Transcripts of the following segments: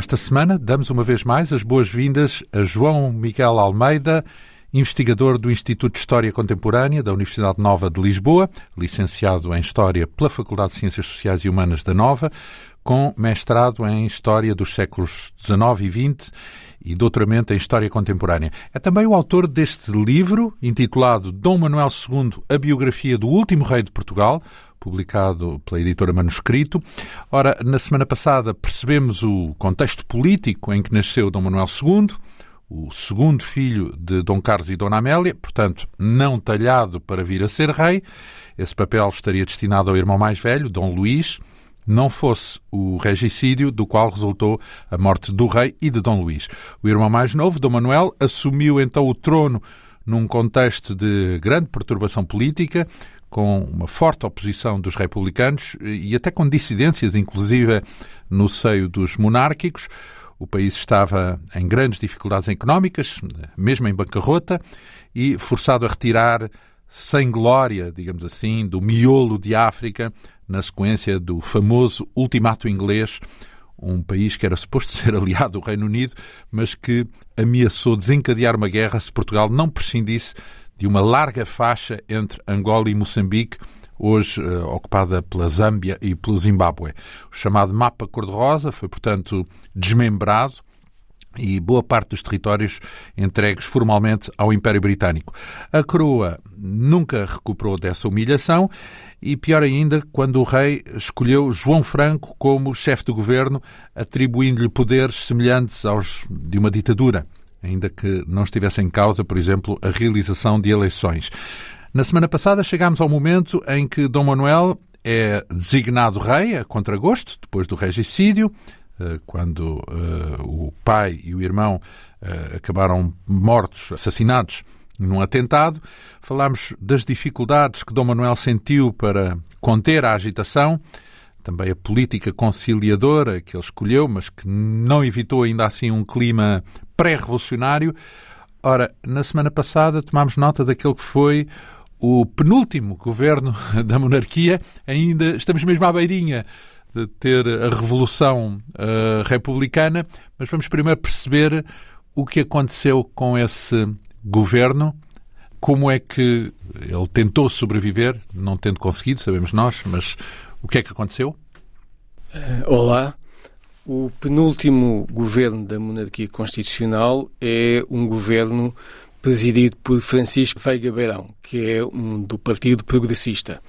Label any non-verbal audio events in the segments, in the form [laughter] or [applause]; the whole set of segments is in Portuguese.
Esta semana damos uma vez mais as boas-vindas a João Miguel Almeida, investigador do Instituto de História Contemporânea da Universidade Nova de Lisboa, licenciado em História pela Faculdade de Ciências Sociais e Humanas da Nova, com mestrado em História dos séculos XIX e XX e doutoramento em História Contemporânea. É também o autor deste livro, intitulado Dom Manuel II, a biografia do último rei de Portugal, publicado pela editora Manuscrito. Ora, na semana passada percebemos o contexto político em que nasceu Dom Manuel II, o segundo filho de Dom Carlos e Dona Amélia, portanto, não talhado para vir a ser rei. Esse papel estaria destinado ao irmão mais velho, Dom Luís, não fosse o regicídio do qual resultou a morte do rei e de Dom Luís. O irmão mais novo, Dom Manuel, assumiu então o trono num contexto de grande perturbação política, com uma forte oposição dos republicanos e até com dissidências, inclusive no seio dos monárquicos. O país estava em grandes dificuldades económicas, mesmo em bancarrota, e forçado a retirar sem glória, digamos assim, do miolo de África, na sequência do famoso ultimato inglês, um país que era suposto [laughs] ser aliado do Reino Unido, mas que ameaçou desencadear uma guerra se Portugal não prescindisse de uma larga faixa entre Angola e Moçambique, hoje uh, ocupada pela Zâmbia e pelo Zimbábue. O chamado Mapa Cor-de-Rosa foi, portanto, desmembrado e boa parte dos territórios entregues formalmente ao Império Britânico. A coroa nunca recuperou dessa humilhação e, pior ainda, quando o rei escolheu João Franco como chefe do governo, atribuindo-lhe poderes semelhantes aos de uma ditadura, ainda que não estivesse em causa, por exemplo, a realização de eleições. Na semana passada chegámos ao momento em que Dom Manuel é designado rei a contragosto, depois do regicídio, eh, quando uh, o pai e o irmão uh, acabaram mortos, assassinados num atentado. Falámos das dificuldades que Dom Manuel sentiu para conter a agitação, também a política conciliadora que ele escolheu, mas que não evitou ainda assim um clima pré-revolucionário. Ora, na semana passada tomámos nota daquele que foi o penúltimo governo [laughs] da monarquia, ainda estamos mesmo à beirinha de ter a revolução uh, republicana, mas vamos primeiro perceber o que aconteceu com esse governo, como é que ele tentou sobreviver, não tendo conseguido, sabemos nós, mas o que é que aconteceu? Uh, olá. O penúltimo governo da monarquia constitucional é um governo presidido por Francisco Veiga Beirão, que é um do Partido Progressista.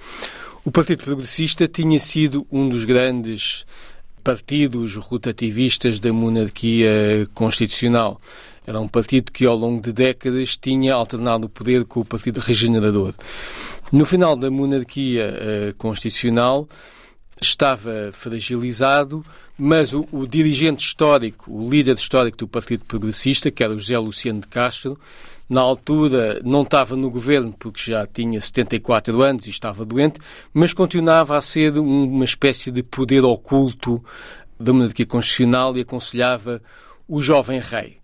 O Partido Progressista tinha sido um dos grandes partidos rotativistas da monarquia constitucional. Era um partido que, ao longo de décadas, tinha alternado o poder com o Partido Regenerador. No final da monarquia uh, constitucional, estava fragilizado, mas o, o, dirigente histórico, o líder histórico do Partido Progressista, que era o José Luciano de Castro, na altura não estava no governo porque já tinha 74 anos e estava doente, mas continuava a ser uma espécie de poder oculto da monarquia constitucional e aconselhava o jovem rei.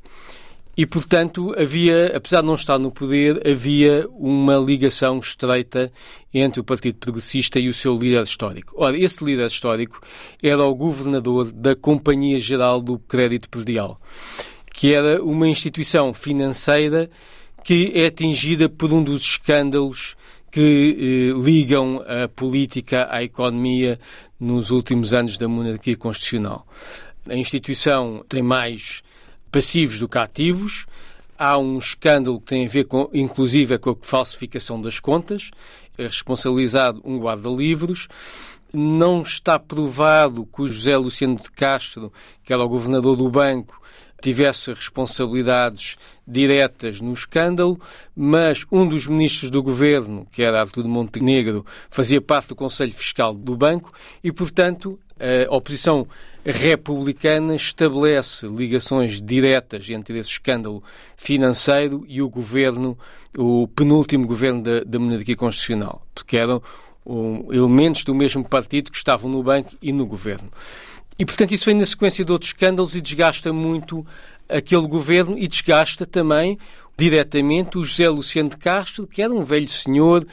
E, portanto, havia, apesar de não estar no poder, havia uma ligação estreita entre o Partido Progressista e o seu líder histórico. Ora, esse líder histórico era o governador da Companhia Geral do Crédito Predial, que era uma instituição financeira que é atingida por um dos escândalos que eh, ligam a política à economia nos últimos anos da monarquia constitucional. A instituição tem mais passivos do que ativos. Há um escândalo que tem a ver, com, inclusive, com a falsificação das contas. É responsabilizado um guarda-livros. Não está provado que o José Luciano de Castro, que era o governador do banco, tivesse responsabilidades diretas no escândalo, mas um dos ministros do governo, que era Artur Montenegro, fazia parte do Conselho Fiscal do banco e, portanto, a oposição republicana estabelece ligações diretas entre esse escândalo financeiro e o governo, o penúltimo governo da, da monarquia constitucional, porque eram um, elementos do mesmo partido que estavam no banco e no governo. E, portanto, isso vem na sequência de outros escândalos e desgasta muito aquele governo e desgasta também diretamente o José Luciano de Castro, que era um velho senhor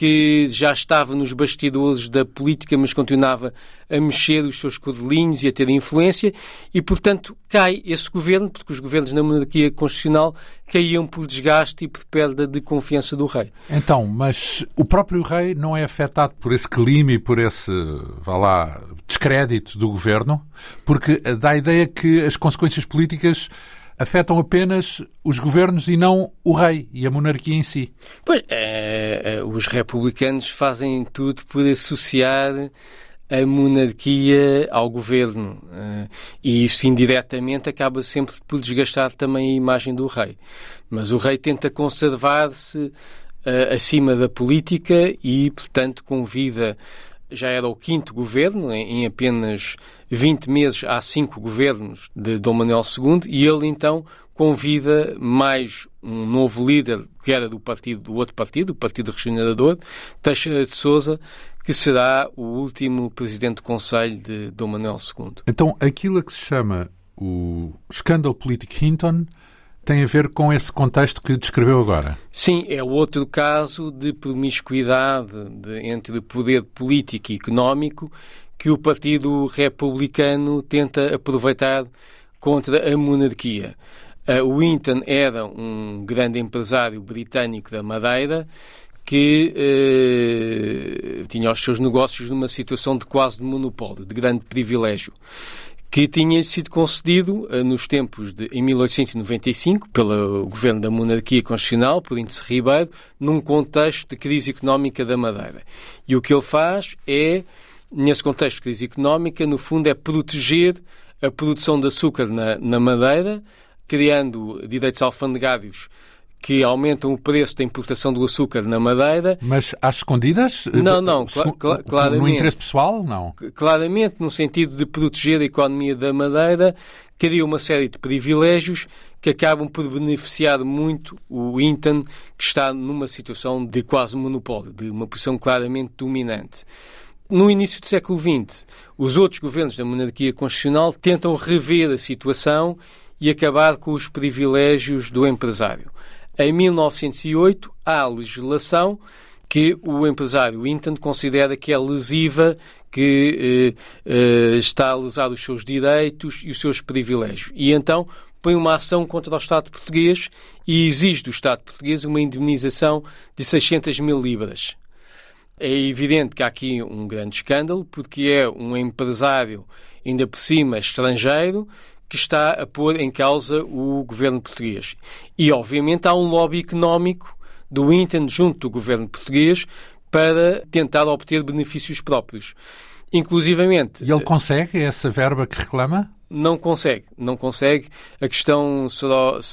que já estava nos bastidores da política, mas continuava a mexer os seus cordelinhos e a ter influência, e, portanto, cai esse governo, porque os governos na monarquia constitucional caíam por desgaste e por perda de confiança do rei. Então, mas o próprio rei não é afetado por esse clima e por esse, vá lá, descrédito do governo, porque dá a ideia que as consequências políticas afetam apenas os governos e não o rei e a monarquia em si. Pois, é, é, os republicanos fazem tudo por associar a monarquia ao governo. Eh, e isso indiretamente acaba sempre por desgastar também a imagem do rei. Mas o rei tenta conservar-se uh, acima da política e, portanto, convida já era o quinto governo, em apenas 20 meses há cinco governos de Dom Manuel II, e ele então convida mais um novo líder, que era do partido do outro partido, o Partido Regenerador, Teixeira de Souza, que será o último presidente do Conselho de Dom Manuel II. Então, aquilo a que se chama o escândalo político Hinton tem a ver com esse contexto que descreveu agora. Sim, é outro caso de promiscuidade de, entre poder político e económico que o Partido Republicano tenta aproveitar contra a monarquia. O Winton era um grande empresário britânico da Madeira que uh, tinha os seus negócios numa situação de quase de monopólio, de grande privilégio que tinha sido concedido uh, nos tempos de em 1895 pelo governo da monarquia constitucional por Índice Ribeiro num contexto de crise económica da Madeira. E o que ele faz é nesse contexto de crise económica, no fundo é proteger a produção de açúcar na, na Madeira, criando direitos alfandegários que aumentam o preço da importação do açúcar na Madeira. Mas às escondidas? Não, não, cl cl claramente. No interesse pessoal, não? Claramente, no sentido de proteger a economia da Madeira, cria uma série de privilégios que acabam por beneficiar muito o Intan, que está numa situação de quase monopólio, de uma posição claramente dominante. No início do século XX, os outros governos da monarquia constitucional tentam rever a situação e acabar com os privilégios do empresário. Em 1908, há legislação que o empresário Intan considera que é lesiva, que eh, eh, está a lesar os seus direitos e os seus privilégios. E então põe uma ação contra o Estado português e exige do Estado português uma indemnização de 600 mil libras. É evidente que há aqui um grande escândalo, porque é um empresário, ainda por cima estrangeiro, que está a pôr em causa o governo português. E, obviamente, há um lobby económico do Inten junto do governo português para tentar obter benefícios próprios. Inclusivamente. E ele consegue essa verba que reclama? Não consegue, não consegue. A questão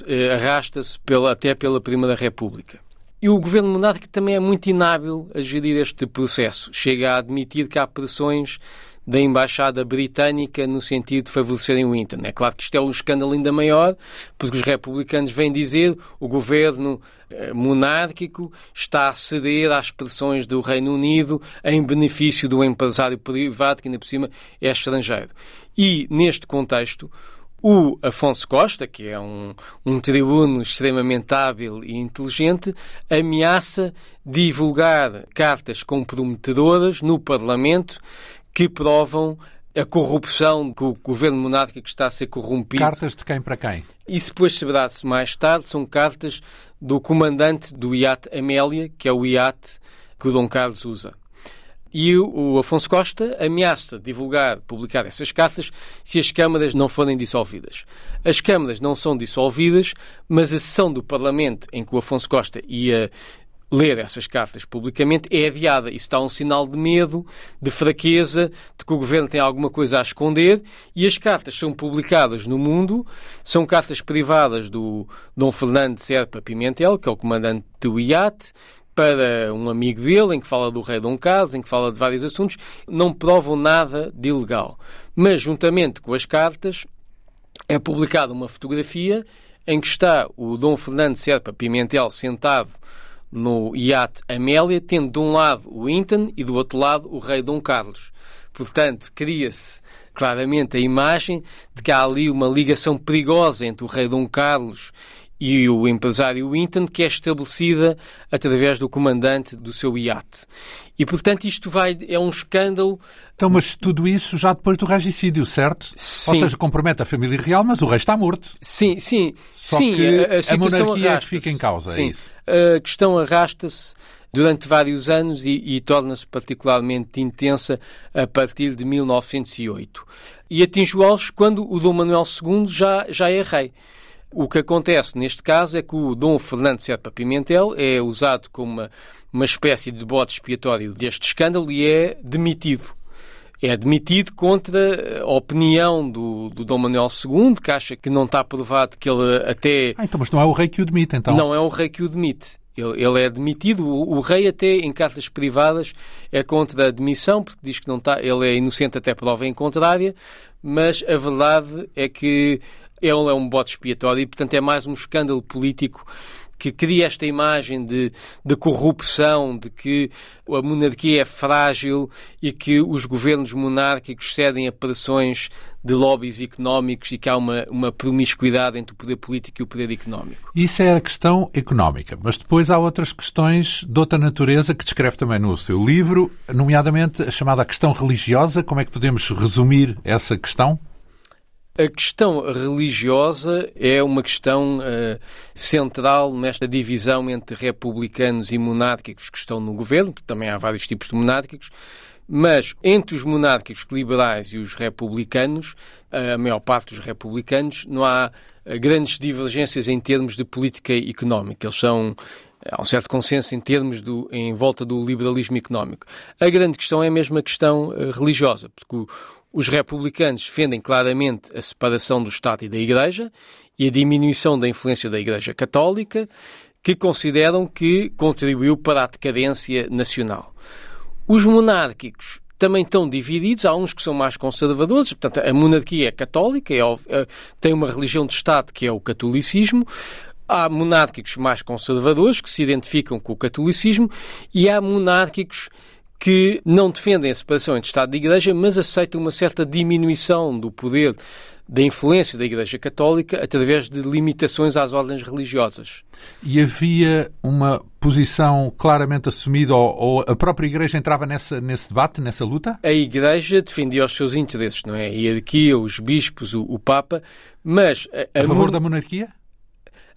eh, arrasta-se até pela Primeira República. E o governo monárquico também é muito inábil a gerir este processo. Chega a admitir que há pressões da Embaixada Britânica no sentido de favorecerem o Inter. É claro que isto é um escândalo ainda maior, porque os republicanos vêm dizer o governo eh, monárquico está a ceder às pressões do Reino Unido em benefício do empresário privado, que ainda por cima é estrangeiro. E, neste contexto, o Afonso Costa, que é um, um tribuno extremamente hábil e inteligente, ameaça divulgar cartas comprometedoras no Parlamento que provam a corrupção que o governo monárquico está a ser corrompido. Cartas de quem para quem? Isso depois saberá-se mais tarde. São cartas do comandante do iate Amélia, que é o iate que o Dom Carlos usa. E o Afonso Costa ameaça divulgar, publicar essas cartas se as câmaras não forem dissolvidas. As câmaras não são dissolvidas, mas a sessão do Parlamento em que o Afonso Costa ia ler essas cartas publicamente é adiada. Isso dá um sinal de medo, de fraqueza, de que o governo tem alguma coisa a esconder e as cartas são publicadas no mundo, são cartas privadas do Dom Fernando Serpa Pimentel, que é o comandante do IAT, para um amigo dele, em que fala do rei Dom Carlos, em que fala de vários assuntos, não provam nada de ilegal. Mas, juntamente com as cartas, é publicada uma fotografia em que está o Dom Fernando Serpa Pimentel sentado no iate Amélia, tendo de um lado o Intan e do outro lado o rei Dom Carlos. Portanto, cria-se claramente a imagem de que há ali uma ligação perigosa entre o rei Dom Carlos e o empresário Winton, que é estabelecida através do comandante do seu iate. E, portanto, isto vai, é um escândalo. Então, mas tudo isso já depois do regicídio, certo? Sim. Ou seja, compromete a família real, mas o rei está morto. Sim, sim. Só sim, que a, a, a monarquia é que fica em causa, é sim. isso? A questão arrasta-se durante vários anos e, e torna-se particularmente intensa a partir de 1908. E atinge o auge quando o Dom Manuel II já, já é rei. O que acontece neste caso é que o Dom Fernando Serpa Pimentel é usado como uma, uma espécie de bode expiatório deste escândalo e é demitido. É demitido contra a opinião do, do Dom Manuel II, que acha que não está provado que ele até. Ah, então, mas não é o rei que o demite, então? Não é o rei que o demite. Ele, ele é demitido. O, o, rei, até em cartas privadas, é contra a demissão, porque diz que não está, ele é inocente até prova em contrária, mas a verdade é que ele é um bote expiatório e, portanto, é mais um escândalo político que cria esta imagem de, de, corrupção, de que a monarquia é frágil e que os governos monárquicos cedem a pressões de lobbies económicos e que há uma, uma promiscuidade entre o poder político e o poder económico. Isso é a questão económica, mas depois há outras questões de outra natureza que descreve também no seu livro, nomeadamente a chamada questão religiosa. Como é que podemos resumir essa questão? A questão religiosa é uma questão uh, central nesta divisão entre republicanos e monárquicos que estão no governo, porque também há vários tipos de monárquicos, mas entre os monárquicos liberais e os republicanos, a maior parte dos republicanos, não há uh, grandes divergências em termos de política económica. Eles são há um certo consenso em termos do, em volta do liberalismo económico. A grande questão é a questão uh, religiosa, porque o, os republicanos defendem claramente a separação do Estado e da Igreja e a diminuição da influência da Igreja Católica, que consideram que contribuiu para a decadência nacional. Os monárquicos também estão divididos. Há uns que são mais conservadores, portanto, a monarquia é católica, é, é, tem uma religião de Estado que é o catolicismo. Há monárquicos mais conservadores que se identificam com o catolicismo e há monárquicos que não defendem a separação entre Estado e Igreja, mas aceitam uma certa diminuição do poder da influência da Igreja Católica através de limitações às ordens religiosas. E havia uma posição claramente assumida, ou, ou, a própria Igreja entrava nessa, nesse debate, nessa luta? A Igreja defendia os seus interesses, não é? A hierarquia, os bispos, o, o Papa, mas... A, a, a favor da monarquia?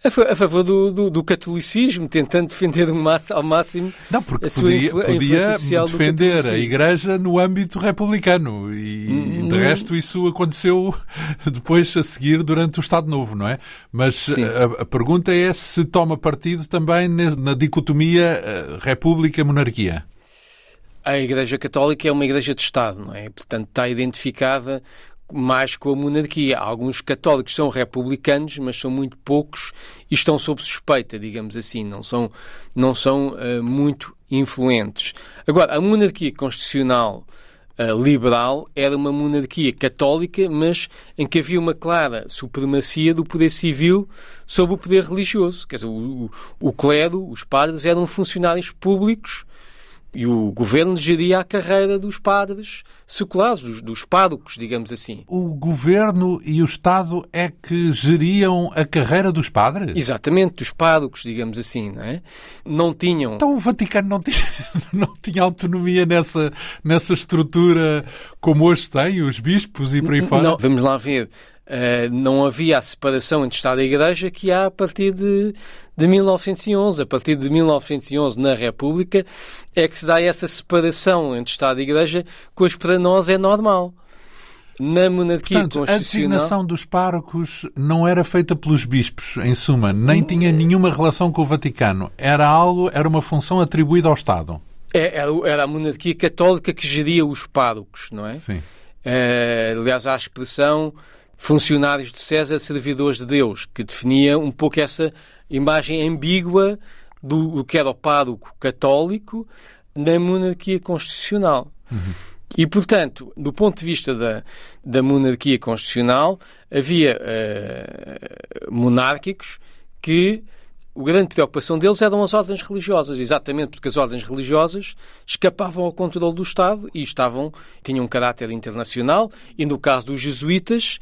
A, favor do, do, do, catolicismo, tentando defender ao máximo Não, porque a sua podia, podia defender a Igreja no âmbito republicano e, hum, de resto, isso aconteceu [laughs] depois a seguir durante o Estado Novo, não é? Mas a, a, pergunta é se toma partido também na dicotomia eh, República-Monarquia. A Igreja Católica é uma Igreja de Estado, não é? Portanto, está identificada mais com a monarquia. Alguns católicos são republicanos, mas são muito poucos e estão sob suspeita, digamos assim, não são, não são uh, muito influentes. Agora, a monarquia constitucional uh, liberal era uma monarquia católica, mas em que havia uma clara supremacia do poder civil sobre o poder religioso. Quer dizer, o, o, o clero, os padres, eram funcionários públicos e o governo geria a carreira dos padres seculares, dos, dos digamos assim. O governo e o Estado é que geriam a carreira dos padres? Exatamente, dos párocos, digamos assim, não é? Não tinham... Então o Vaticano não tinha, [laughs] não tinha autonomia nessa, nessa estrutura como hoje tem, os bispos e por aí fora? Não, vamos lá ver. Uh, não havia a separação entre Estado e Igreja que há a partir de, de 1911. A partir de 1911, na República, é que se dá essa separação entre Estado e Igreja, que hoje para nós é normal. Na monarquia Portanto, constitucional... a designação dos párocos não era feita pelos bispos, em suma, nem tinha nenhuma relação com o Vaticano. Era algo, era uma função atribuída ao Estado. É, era a monarquia católica que geria os párocos, não é? Sim. É, aliás, há a expressão funcionários de César, servidores de Deus, que definia um pouco essa imagem ambígua do que era o pároco católico na monarquia constitucional. Uhum. E, portanto, do ponto de vista da, da monarquia constitucional, havia uh, monárquicos que a grande preocupação deles eram as ordens religiosas, exatamente porque as ordens religiosas escapavam ao controle do Estado e estavam, tinham um caráter internacional, e no caso dos jesuítas,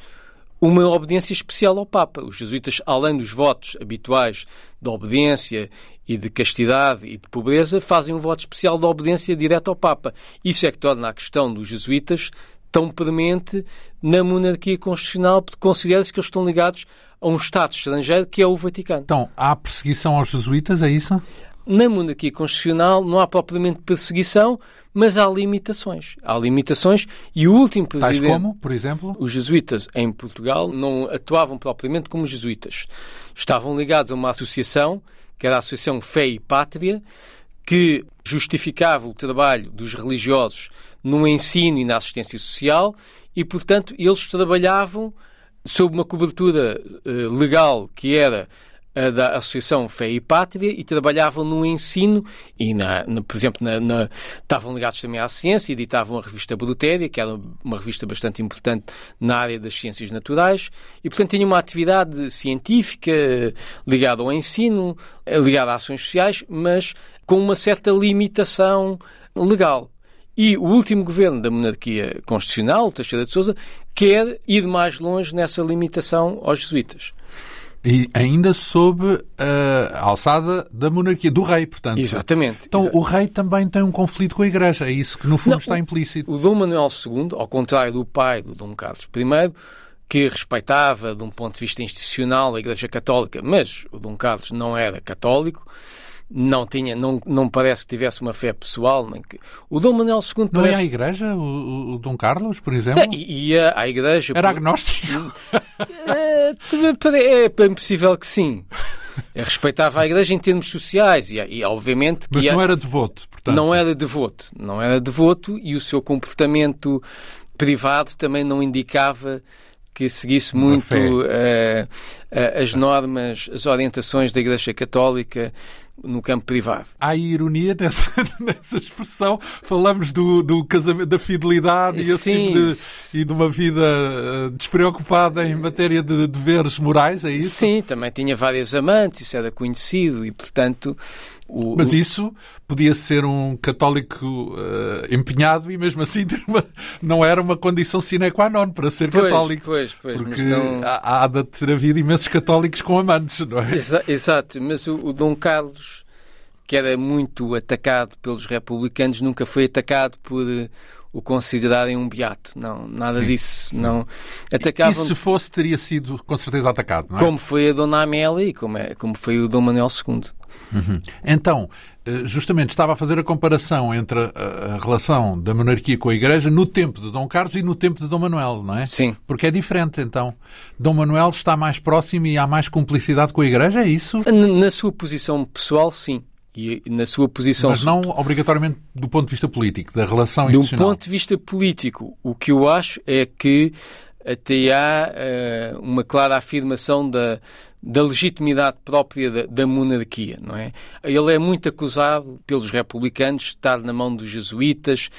uma obediência especial ao Papa. Os jesuítas, além dos votos habituais de obediência e de castidade e de pobreza, fazem um voto especial de obediência direta ao Papa. Isso é que torna a questão dos jesuítas tão premente na monarquia constitucional, porque considera-se que eles estão ligados a um Estado estrangeiro que é o Vaticano. Então, há perseguição aos jesuítas, é isso? Na monarquia constitucional não há propriamente perseguição, mas há limitações. Há limitações e o último presidente... Tais como, por exemplo? Os jesuítas em Portugal não atuavam propriamente como jesuítas. Estavam ligados a uma associação, que era a Associação Fé e Pátria, que justificava o trabalho dos religiosos no ensino e na assistência social e, portanto, eles trabalhavam sob uma cobertura uh, legal que era da Associação Fé e Pátria e trabalhavam no ensino e, na, na por exemplo, na, na, estavam ligados também à ciência, editavam a revista Brutéria, que era uma revista bastante importante na área das ciências naturais, e, portanto, tinham uma atividade científica ligada ao ensino, ligada a ações sociais, mas com uma certa limitação legal. E o último governo da monarquia constitucional, o Teixeira de Sousa, quer ir mais longe nessa limitação aos jesuítas. E ainda sob uh, a alçada da monarquia, do rei, portanto. Exatamente. Então Exa o rei também tem um conflito com a Igreja, é isso que no fundo Não, está implícito. O Dom Manuel II, ao contrário do pai do Dom Carlos I, que respeitava, de um ponto de vista institucional, a Igreja Católica, mas o Dom Carlos não era católico, não tinha, não, não parece que tivesse uma fé pessoal. Nem que... O Dom Manuel II Não parece... ia à igreja, o, o Dom Carlos, por exemplo? É, ia à igreja. Era por- agnóstico. É, é bem possível que sim. É, Respeitava a igreja em termos sociais e, e obviamente que Mas não era devoto, portanto. não era devoto. Não era devoto e o seu comportamento privado também não indicava que seguisse muito eh, eh, as normas, as orientações da Igreja Católica no campo privado. Há ironia nessa, [laughs] nessa expressão. Falamos do, do casamento, da fidelidade e, esse Sim. tipo de, e de uma vida eh, despreocupada em matéria de deveres morais, é isso? Sim, também tinha várias amantes, isso era conhecido e, portanto, o, Mas isso podia ser um católico eh, empenhado e mesmo assim [laughs] uma- não era uma condição sine qua non para ser pois, católico. Pois, pois, Porque não... há, há de ter havido imensos católicos com amantes, não é? Exa- exato, mas o, o Dom Carlos, que era muito atacado pelos republicanos, nunca foi atacado por o considerarem um beato. Não, nada Sim, disso. Não. E Atacavam se fosse, teria sido com certeza atacado, não é? como foi a Dona Amélia e como, é, como foi o Dom Manuel II. Então, eh, justamente estava a fazer a comparação entre a, a relação da monarquia com a Igreja no tempo de Dom Carlos e no tempo de Dom Manuel, não é? Sim. Porque é diferente, então. Dom Manuel está mais próximo e há mais cumplicidade com a Igreja, é isso? N- Na sua posição pessoal, sim. E na sua posição Mas não obrigatoriamente do ponto de vista político, da relação um institucional. ponto de vista político, o que eu acho é que até há eh, uma clara afirmação da, da legitimidade própria da, da monarquia, não é? Ele é muito acusado pelos republicanos de estar na mão dos jesuítas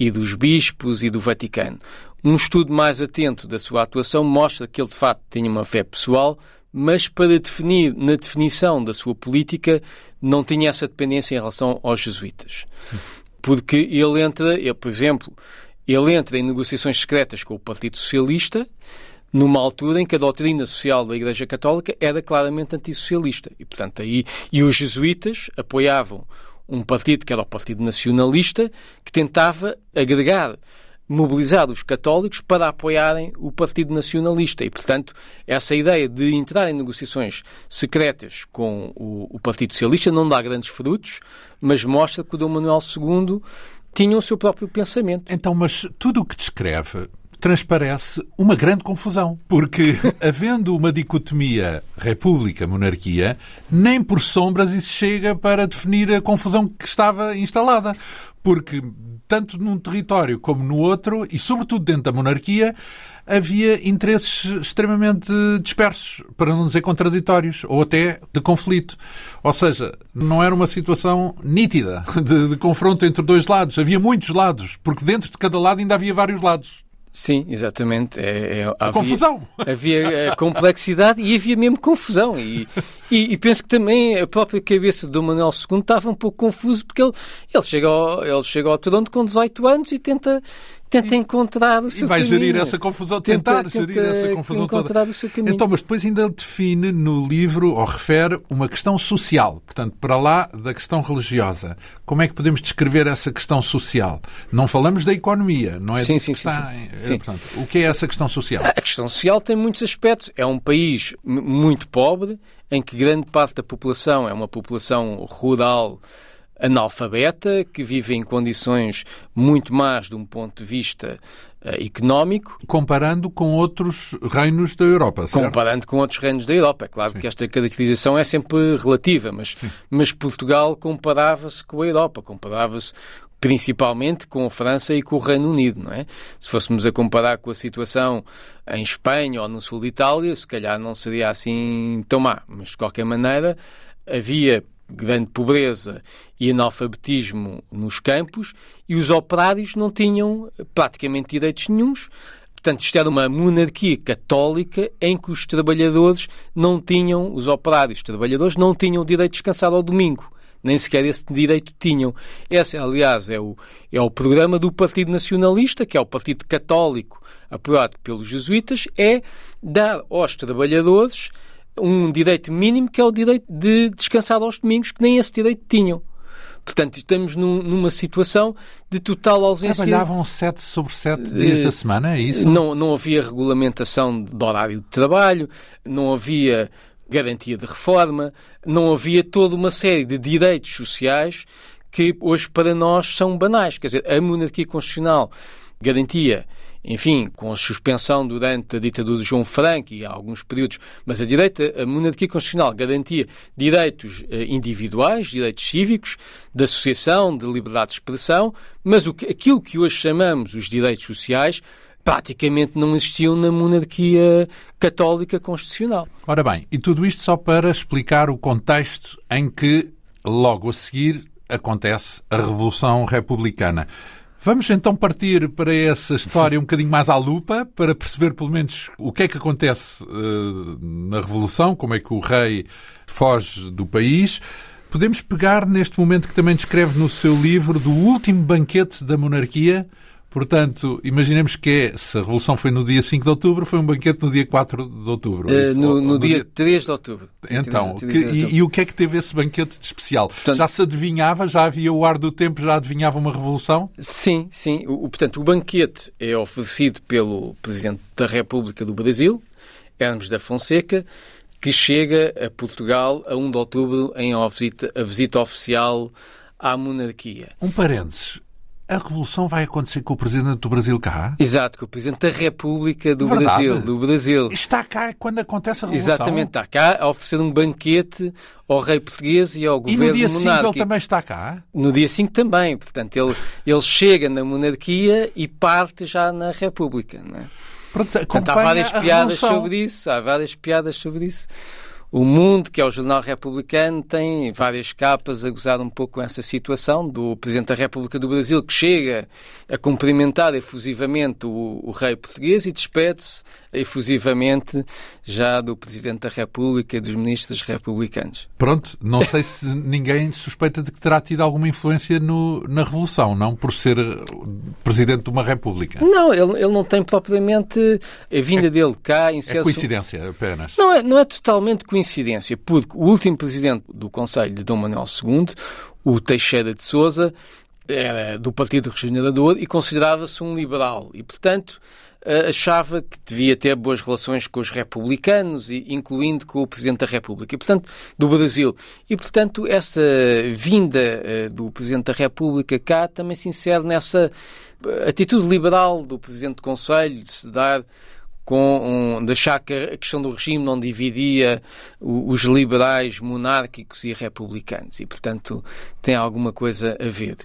e dos bispos e do Vaticano. Um estudo mais atento da sua atuação mostra que ele de facto tinha uma fé pessoal, mas para definir, na definição da sua política, não tinha essa dependência em relação aos jesuítas porque ele entra, por exemplo, ele entra em negociações secretas com o Partido Socialista numa altura em que a doutrina social da Igreja Católica era claramente antissocialista. E, portanto, aí, e os jesuítas apoiavam um partido que era o Partido Nacionalista, que tentava agregar, mobilizar os católicos para apoiarem o Partido Nacionalista. E, portanto, essa ideia de entrar em negociações secretas com o, o Partido Socialista não dá grandes frutos, mas mostra que o Dom Manuel II tinha o seu próprio pensamento. Então, mas tudo o que descreve transparece uma grande confusão. Porque, [laughs] havendo uma dicotomia república-monarquia, nem por sombras isso chega para definir a confusão que estava instalada. Porque, tanto num território como no outro, e sobretudo dentro da monarquia, havia interesses extremamente dispersos, para não dizer contraditórios, ou até de conflito. Ou seja, não era uma situação nítida de, de confronto entre dois lados. Havia muitos lados, porque dentro de cada lado ainda havia vários lados. Sim, exatamente. É, é, havia, Confusão. Havia eh, complexidade e havia mesmo confusão. E, e, e penso que também a própria cabeça do Manuel II estava um pouco confuso porque ele, ele, chega ao, ele chega ao trono com 18 anos e tenta, tenta encontrar o seu e vai caminho. gerir essa confusão, tentar tenta, gerir essa confusão encontrar toda. O seu caminho. Então, mas depois ainda define no livro, ou refere, uma questão social. Portanto, para lá da questão religiosa. Como é que podemos descrever essa questão social? Não falamos da economia, não é? Sim, sim, sim, sim. Portanto, o que é essa questão social? A questão social tem muitos aspectos. É um país muito pobre, em que grande parte da população é uma população rural analfabeta, que vive em condições muito más de um ponto de vista uh, económico. Comparando com outros reinos da Europa, certo? Comparando com outros reinos da Europa. É claro Sim. que esta caracterização é sempre relativa, mas, mas Portugal comparava-se com a Europa, comparava-se principalmente com a França e com o Reino Unido, não é? Se fôssemos a comparar com a situação em Espanha ou no sul de Itália, se calhar não seria assim tão má, mas de qualquer maneira havia grande pobreza e analfabetismo nos campos e os operários não tinham praticamente direitos nenhums. Portanto, isto era uma monarquia católica em que os trabalhadores não tinham, os operários, os trabalhadores não tinham o direito de descansar ao domingo. Nem sequer esse direito tinham. Esse, aliás, é o, é o programa do Partido Nacionalista, que é o Partido Católico apoiado pelos jesuítas, é dar aos trabalhadores um direito mínimo que é o direito de descansar aos domingos, que nem esse direito tinham. Portanto, estamos num, numa situação de total ausência. Trabalhavam 7 sobre 7 dias da semana, é isso? Não, não havia regulamentação de horário de trabalho, não havia garantia de reforma, não havia toda uma série de direitos sociais que hoje para nós são banais. Quer dizer, a monarquia constitucional garantia enfim, com a suspensão durante a ditadura de João Franco e há alguns períodos, mas a direita, a monarquia constitucional garantia direitos eh, individuais, direitos cívicos, de associação, de liberdade de expressão, mas o que, aquilo que hoje chamamos os direitos sociais praticamente não existiam na monarquia católica constitucional. Ora bem, e tudo isto só para explicar o contexto em que, logo a seguir, acontece a Revolução Republicana. Vamos então partir para essa história um bocadinho mais à lupa, para perceber pelo menos o que é que acontece uh, na Revolução, como é que o rei foge do país. Podemos pegar neste momento que também descreve no seu livro do último banquete da monarquia, Portanto, imaginemos que é, se a Revolução foi no dia 5 de outubro, foi um banquete no dia 4 de outubro. Uh, no, no, no, dia, dia 3 de outubro. Então, 3, 3 de outubro. E, e, o que é que teve esse banquete de especial? Portanto, já se adivinhava, já havia o ar do tempo, já adivinhava uma revolução? Sim, sim. O, portanto, o banquete é oferecido pelo Presidente da República do Brasil, Hermes da Fonseca, que chega a Portugal a 1 de outubro em a visita, a visita oficial à monarquia. Um parênteses a revolução vai acontecer com o presidente do Brasil cá? Exato, com o presidente da República do Verdade. Brasil, do Brasil. Está cá quando acontece a revolução? Exatamente, está cá a oferecer um banquete ao rei português e ao governo monárquico. E no dia 5 ele também está cá? No dia 5 também, portanto, ele, ele chega na monarquia e parte já na República, não é? Pronto, portanto, há várias piadas sobre isso, há várias piadas sobre isso. O Mundo, que é o jornal republicano, tem várias capas a gozar um pouco com essa situação do Presidente da República do Brasil que chega a cumprimentar efusivamente o, o rei português e despede-se efusivamente já do Presidente da República e dos ministros republicanos. Pronto, não sei se ninguém suspeita de que terá tido alguma influência no, na Revolução, não por ser Presidente de uma República. Não, ele, ele não tem propriamente a vinda é, dele cá em É coincidência apenas. Não é, não é totalmente coincidência, porque o último Presidente do Conselho de Dom Manuel II, o Teixeira de Souza, era do Partido Regenerador e considerava-se um liberal e, portanto, achava que devia ter boas relações com os republicanos, incluindo com o Presidente da República, e, portanto, do Brasil. E, portanto, essa vinda do Presidente da República cá também se insere nessa atitude liberal do Presidente do Conselho de se dar com um, de achar que a questão do regime não dividia os liberais monárquicos e republicanos e, portanto, tem alguma coisa a ver.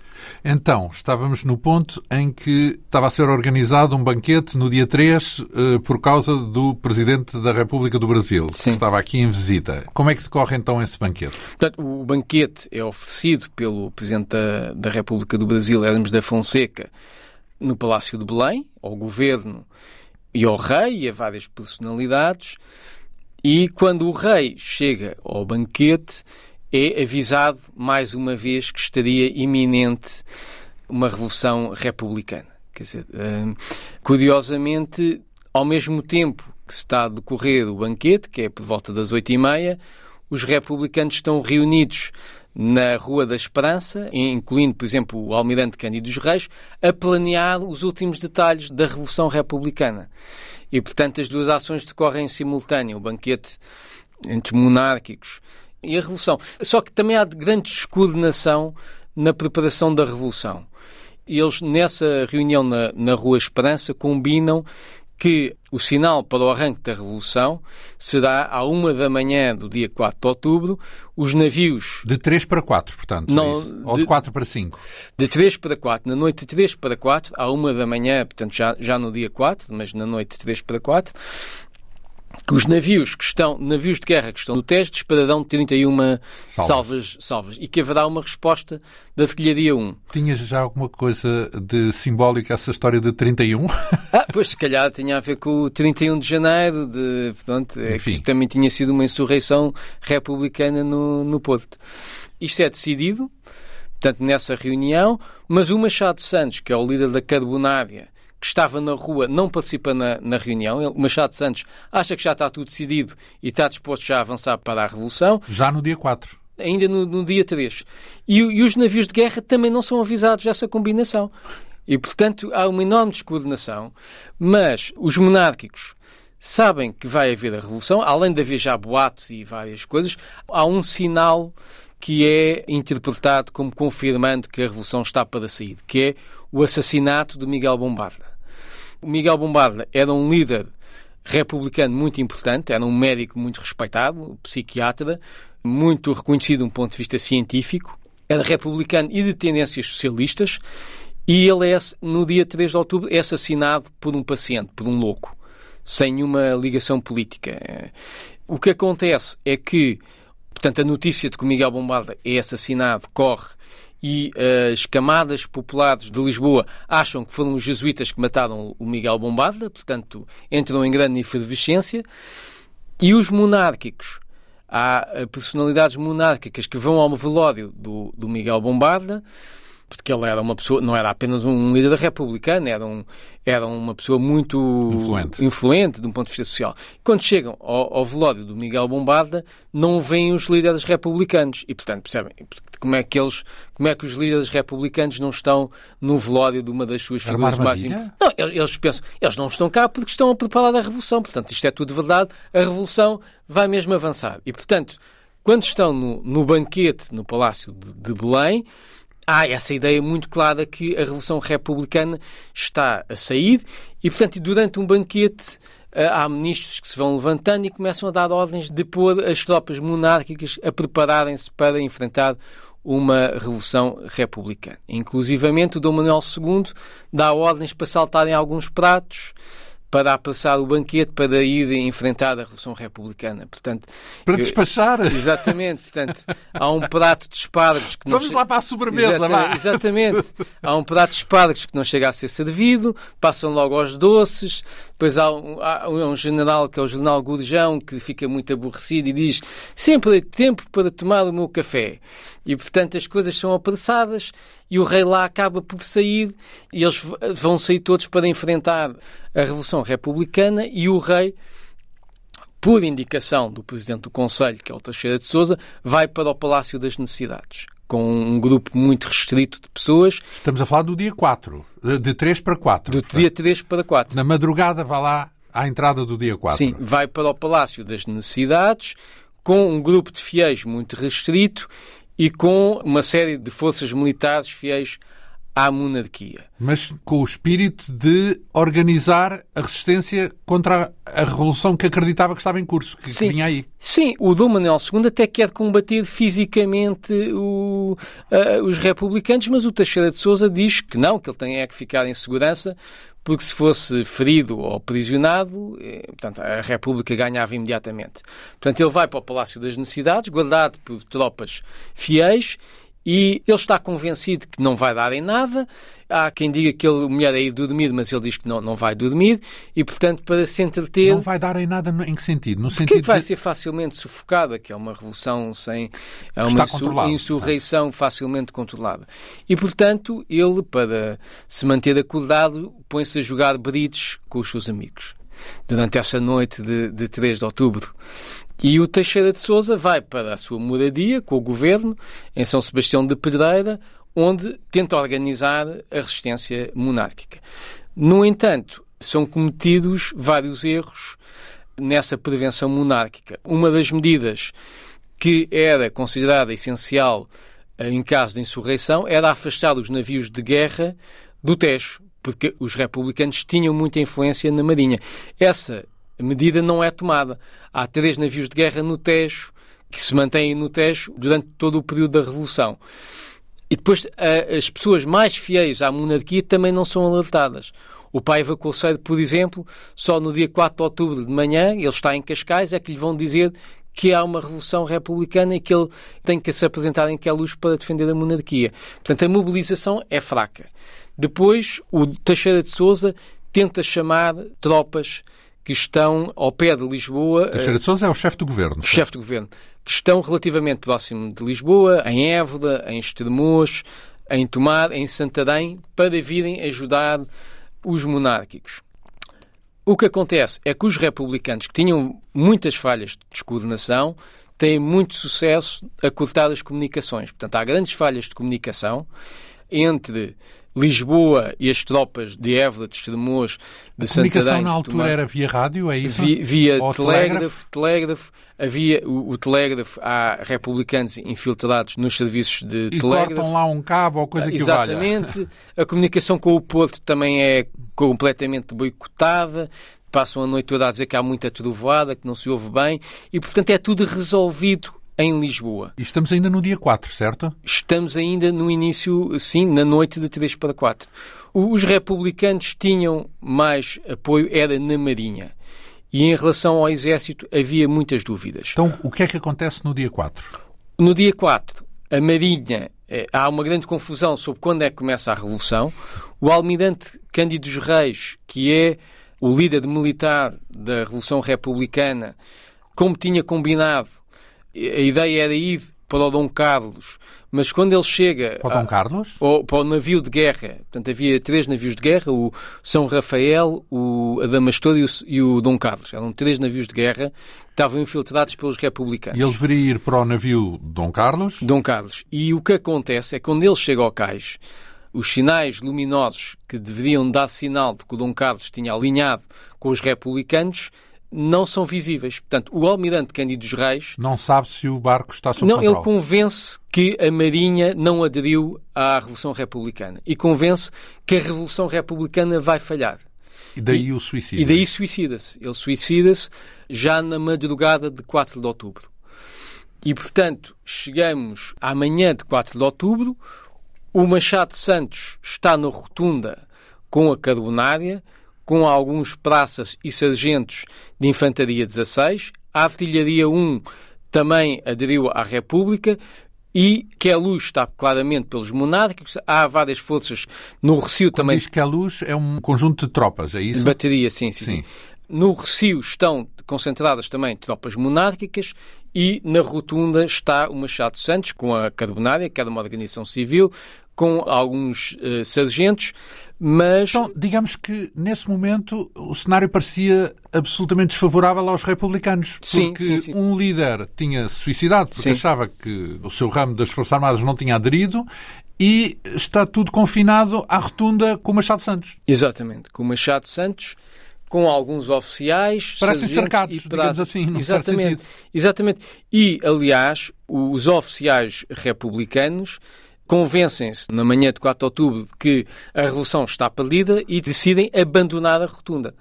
Então, estávamos no ponto em que estava a ser organizado um banquete no dia 3 uh, por causa do Presidente da República do Brasil, Sim. que estava aqui em visita. Como é que decorre então esse banquete? Portanto, o banquete é oferecido pelo Presidente da, da República do Brasil, Hermes da Fonseca, no Palácio de Belém, ao Governo e ao rei e a várias personalidades. E quando o rei chega ao banquete, é avisado mais uma vez que estaria iminente uma revolução republicana. Quer dizer, uh, curiosamente, ao mesmo tempo que está a decorrer o banquete, que é por volta das oito e meia, os republicanos estão reunidos na Rua da Esperança, incluindo, por exemplo, o almirante Cândido dos Reis, a planear os últimos detalhes da Revolução Republicana. E, portanto, as duas ações decorrem em simultâneo, o banquete entre monárquicos e a Revolução. Só que também há grande descoordenação na preparação da Revolução. Eles, nessa reunião na, na Rua Esperança, combinam que o sinal para o arranque da Revolução será à uma da manhã do dia 4 de outubro, os navios... De 3 para 4, portanto, é não, é ou de 4 para 5? De 3 para 4. Na noite de 3 para 4, à uma da manhã, portanto já, já no dia 4, mas na noite de 3 para 4, que os navios que estão, navios de guerra que estão no teste dispararão 31 salvas. salvas, salvas e que haverá uma resposta da artilharia 1. Tinhas já alguma coisa de simbólica essa história de 31? Ah, pois se calhar tinha a ver com o 31 de janeiro, de, portanto, é que também tinha sido uma insurreição republicana no, no Porto. Isto é decidido, portanto, nessa reunião, mas o Machado Santos, que é o líder da Carbonária, que estava na rua não participa na, na reunião. O Machado Santos acha que já está tudo decidido e está disposto já a avançar para a Revolução. Já no dia 4. Ainda no, no dia 3. E, e os navios de guerra também não são avisados dessa combinação. E, portanto, há uma enorme descoordenação, mas os monárquicos sabem que vai haver a revolução, além de haver já boatos e várias coisas, há um sinal que é interpretado como confirmando que a revolução está para sair, que é o assassinato de Miguel Bombarda. O Miguel Bombarda era um líder republicano muito importante, era um médico muito respeitado, psiquiatra, muito reconhecido de um ponto de vista científico, era republicano e de tendências socialistas, e ele é, no dia 3 de outubro, é assassinado por um paciente, por um louco, sem nenhuma ligação política. O que acontece é que, portanto, a notícia de que o Miguel Bombarda é assassinado corre e uh, as camadas populares de Lisboa acham que foram os jesuítas que mataram o Miguel Bombarda, portanto, entram em grande efervescência. E os monárquicos, há eh, personalidades monárquicas que vão ao velório do, do Miguel Bombarda, porque ele era uma pessoa, não era apenas um líder republicano, era, um, era uma pessoa muito influente. influente de um ponto de vista social. Quando chegam ao, ao velório do Miguel Bombarda, não vêm os líderes republicanos. E, portanto, percebem como é que eles, como é que os líderes republicanos não estão no velório de uma das suas figuras mais importantes? Não, eles pensam, eles não estão cá porque estão a preparar a revolução. Portanto, isto é tudo verdade. A revolução vai mesmo avançar. E, portanto, quando estão no, no banquete no Palácio de, de Belém, há essa ideia muito clara que a Revolução Republicana está a sair e, portanto, durante um banquete eh, há ministros que se vão levantando e começam a dar ordens de pôr as tropas monárquicas a prepararem-se para enfrentar uma revolução republicana. Inclusivamente, o Dom Manuel II dá ordens para saltarem alguns pratos, para apressar o banquete para ir enfrentar a Revolução Republicana. Portanto, para despachar? [laughs] exatamente. Portanto, há um prato de espargos que não Vamos lá para a sobremesa, Exata, Exatamente. Há um prato de espargos que não chega a ser servido, passam logo aos doces, depois há um, há um general, que é o general Gurjão, que fica muito aborrecido e diz sempre é tempo para tomar o meu café. E, portanto, as coisas são apressadas e o rei lá acaba por sair e eles vão sair todos para enfrentar a Revolução Republicana e o rei por indicação do Presidente do Conselho, que é o Teixeira de Souza, vai para o Palácio das Necessidades, com um grupo muito restrito de pessoas. Estamos a falar do dia 4, de 3 para 4. Do portanto. dia 3 para 4. Na madrugada vai lá à entrada do dia 4. Sim, vai para o Palácio das Necessidades, com um grupo de fiéis muito restrito e com uma série de forças militares fiéis à monarquia. Mas com o espírito de organizar a resistência contra a revolução que acreditava que estava em curso, que, sim, vinha aí. Sim, o Dom Manuel II até quer combater fisicamente o, uh, os republicanos, mas o Teixeira de Souza diz que não, que ele tem é que ficar em segurança, porque se fosse ferido ou aprisionado, eh, portanto, a República ganhava imediatamente. Portanto, ele vai para o Palácio das Necessidades, guardado por tropas fiéis, e ele está convencido que não vai dar em nada. Há quem diga que ele, o melhor é ir dormir, mas ele diz que não, não vai dormir e, portanto, para se entreter. Não vai dar em nada em que sentido? No sentido que vai de... ser facilmente sufocada, que é uma revolução sem. É uma insur... insurreição facilmente controlada. E, portanto, ele, para se manter acordado, põe-se a jogar bridge com os seus amigos durante essa noite de, de 3 de outubro. E o Teixeira de Souza vai para a sua moradia com o governo em São Sebastião de Pedreira, onde tenta organizar a resistência monárquica. No entanto, são cometidos vários erros nessa prevenção monárquica. Uma das medidas que era considerada essencial eh, em caso de insurreição era afastar os navios de guerra do Tejo, porque os republicanos tinham muita influência na Marinha. Essa medida não é tomada. Há três navios de guerra no Tejo que se mantêm no Tejo durante todo o período da Revolução. E depois as pessoas mais fiéis à monarquia também não são alertadas. O Paiva Colseiro, por exemplo, só no dia 4 de outubro de manhã, ele está em Cascais, é que lhe vão dizer que há uma revolução republicana e que ele tem que se apresentar em que luz para defender a monarquia. Portanto, a mobilização é fraca. Depois, o Teixeira de Souza tenta chamar tropas que estão ao pé de Lisboa. Teixeira de Souza é o chefe do governo. Chefe do governo. Que estão relativamente próximo de Lisboa, em Évora, em Estremoz, em Tomar, em Santarém, para virem ajudar os monárquicos. O que acontece é que os republicanos, que tinham muitas falhas de descoordenação, têm muito sucesso a cortar as comunicações. Portanto, há grandes falhas de comunicação entre Lisboa e as tropas de Évora, de Estremoz, de Santarém... A comunicação na altura Tomar, era via rádio, é isso? Via, via telégrafo, telégrafo, havia o, o, telégrafo, há republicanos infiltrados nos serviços de e telégrafo. cortam lá um cabo ou coisa que Exatamente. valha. A comunicação com o Porto também é completamente boicotada passam a noite toda a dizer que há muita trovoada, que não se ouve bem, e portanto é tudo resolvido em Lisboa. E estamos ainda no dia 4, certo? Estamos ainda no início, sim, na noite de 3 para 4. Os republicanos tinham mais apoio, era na Marinha. E em relação ao Exército havia muitas dúvidas. Então, o que é que acontece no dia 4? No dia 4, a Marinha, eh, há uma grande confusão sobre quando é que começa a Revolução. O almirante Cândido dos Reis, que é o líder militar da Revolução Republicana, como tinha combinado a ideia era ir para o Dom Carlos, mas quando ele chega para o Dom Carlos? Ou, para o navio de guerra, portanto havia três navios de guerra, o São Rafael, o Adamastor e o, e o Dom Carlos. Eram três navios de guerra que estavam infiltrados pelos republicanos. E ele deveria ir para o navio Dom Carlos? Dom Carlos. E o que acontece é que quando ele chega ao cais, os sinais luminosos que deveriam dar sinal de que o Dom Carlos tinha alinhado com os republicanos não são visíveis. Portanto, o almirante Cândido dos Reis... Não sabe se o barco está sob Não, controle. ele convence que a Marinha não aderiu à Revolução Republicana e convence que a Revolução Republicana vai falhar. E daí e, o suicida. E daí suicida-se. Ele suicida-se já na madrugada de 4 de outubro. E, portanto, chegamos à manhã de 4 de outubro, o Machado Santos está na rotunda com a carbonária, com alguns praças e sargentos de Infantaria 16. A Artilharia 1 também aderiu à República e que a luz está claramente pelos monárquicos. Há várias forças no Recio Quando também. Diz que a luz é um conjunto de tropas, é isso? Bateria, sim, sim, sim. sim. No Recio estão concentradas também tropas monárquicas e na Rotunda está o Machado Santos com a Carbonária, que era uma organização civil, com alguns uh, sargentos, mas... Então, digamos que nesse momento o cenário parecia absolutamente desfavorável aos republicanos, porque sim, sim, sim. um líder tinha suicidado porque achava que o seu ramo das Forças Armadas não tinha aderido e está tudo confinado à rotunda com o Machado Santos. Exatamente, com o Machado Santos com alguns oficiais. Parecem cercados, e digamos assim, não exatamente, exatamente. E, aliás, os oficiais republicanos convencem-se na manhã de 4 de outubro que a revolução está perdida e decidem abandonar a rotunda.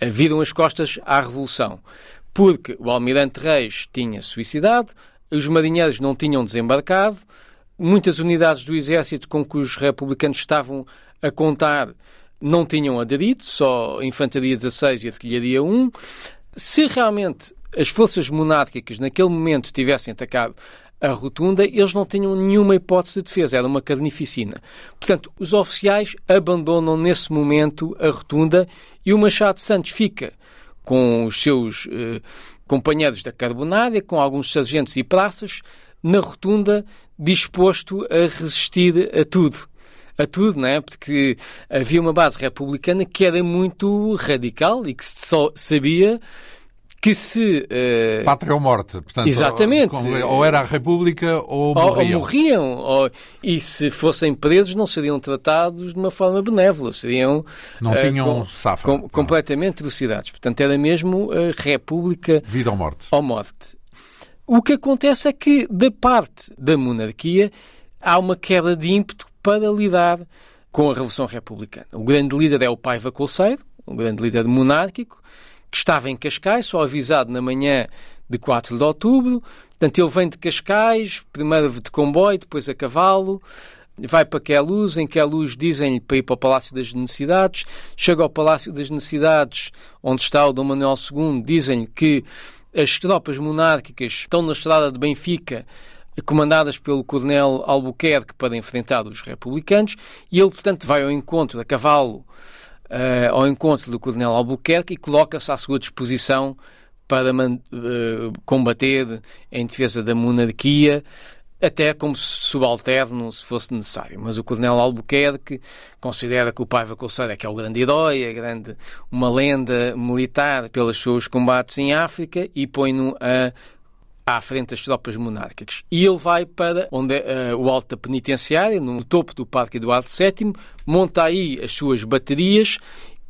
Viram as costas à revolução, porque o almirante Reis tinha suicidado, os marinheiros não tinham desembarcado, muitas unidades do exército com que os republicanos estavam a contar não tinham aderido, só Infantaria 16 e Artilharia 1. Se realmente as forças monárquicas naquele momento tivessem atacado a rotunda, eles não tinham nenhuma hipótese de defesa, era uma carnificina. Portanto, os oficiais abandonam nesse momento a rotunda e o Machado Santos fica com os seus eh, companheiros da Carbonária, com alguns sargentos e praças, na rotunda, disposto a resistir a tudo a tudo, não é? Porque havia uma base republicana que era muito radical e que só sabia que se... Uh... Pátria ou morte. Portanto, Exatamente. Ou, ou, era a República ou morriam. Ou, ou morriam. Ou, e se fossem presos não seriam tratados de uma forma benévola. Seriam... Não uh, tinham com, safa. Com, completamente trucidados. Portanto, era mesmo a República... Vida ou morte. Ou morte. O que acontece é que, da parte da monarquia, há uma quebra de ímpeto para lidar com a Revolução Republicana. O grande líder é o Paiva Colseiro, um grande líder monárquico, que estava em Cascais, só avisado na manhã de 4 de outubro. Portanto, ele vem de Cascais, primeiro de comboio, depois a cavalo, vai para Queluz, em Queluz dizem-lhe para ir para o Palácio das Necessidades, chega ao Palácio das Necessidades, onde está o Dom Manuel II, dizem-lhe que as tropas monárquicas estão na estrada de Benfica, comandadas pelo coronel Albuquerque para enfrentar os republicanos, e ele, portanto, vai ao encontro a cavalo uh, ao encontro do Coronel Albuquerque e coloca-se à sua disposição para uh, combater em defesa da monarquia, até como subalterno, se fosse necessário. Mas o Coronel Albuquerque considera que o Paiva Colseira é que é o grande herói, é grande, uma lenda militar pelos seus combates em África e põe-no a à frente das tropas monárquicas. E ele vai para onde é uh, o Alta Penitenciária, no topo do Parque Eduardo VII, monta aí as suas baterias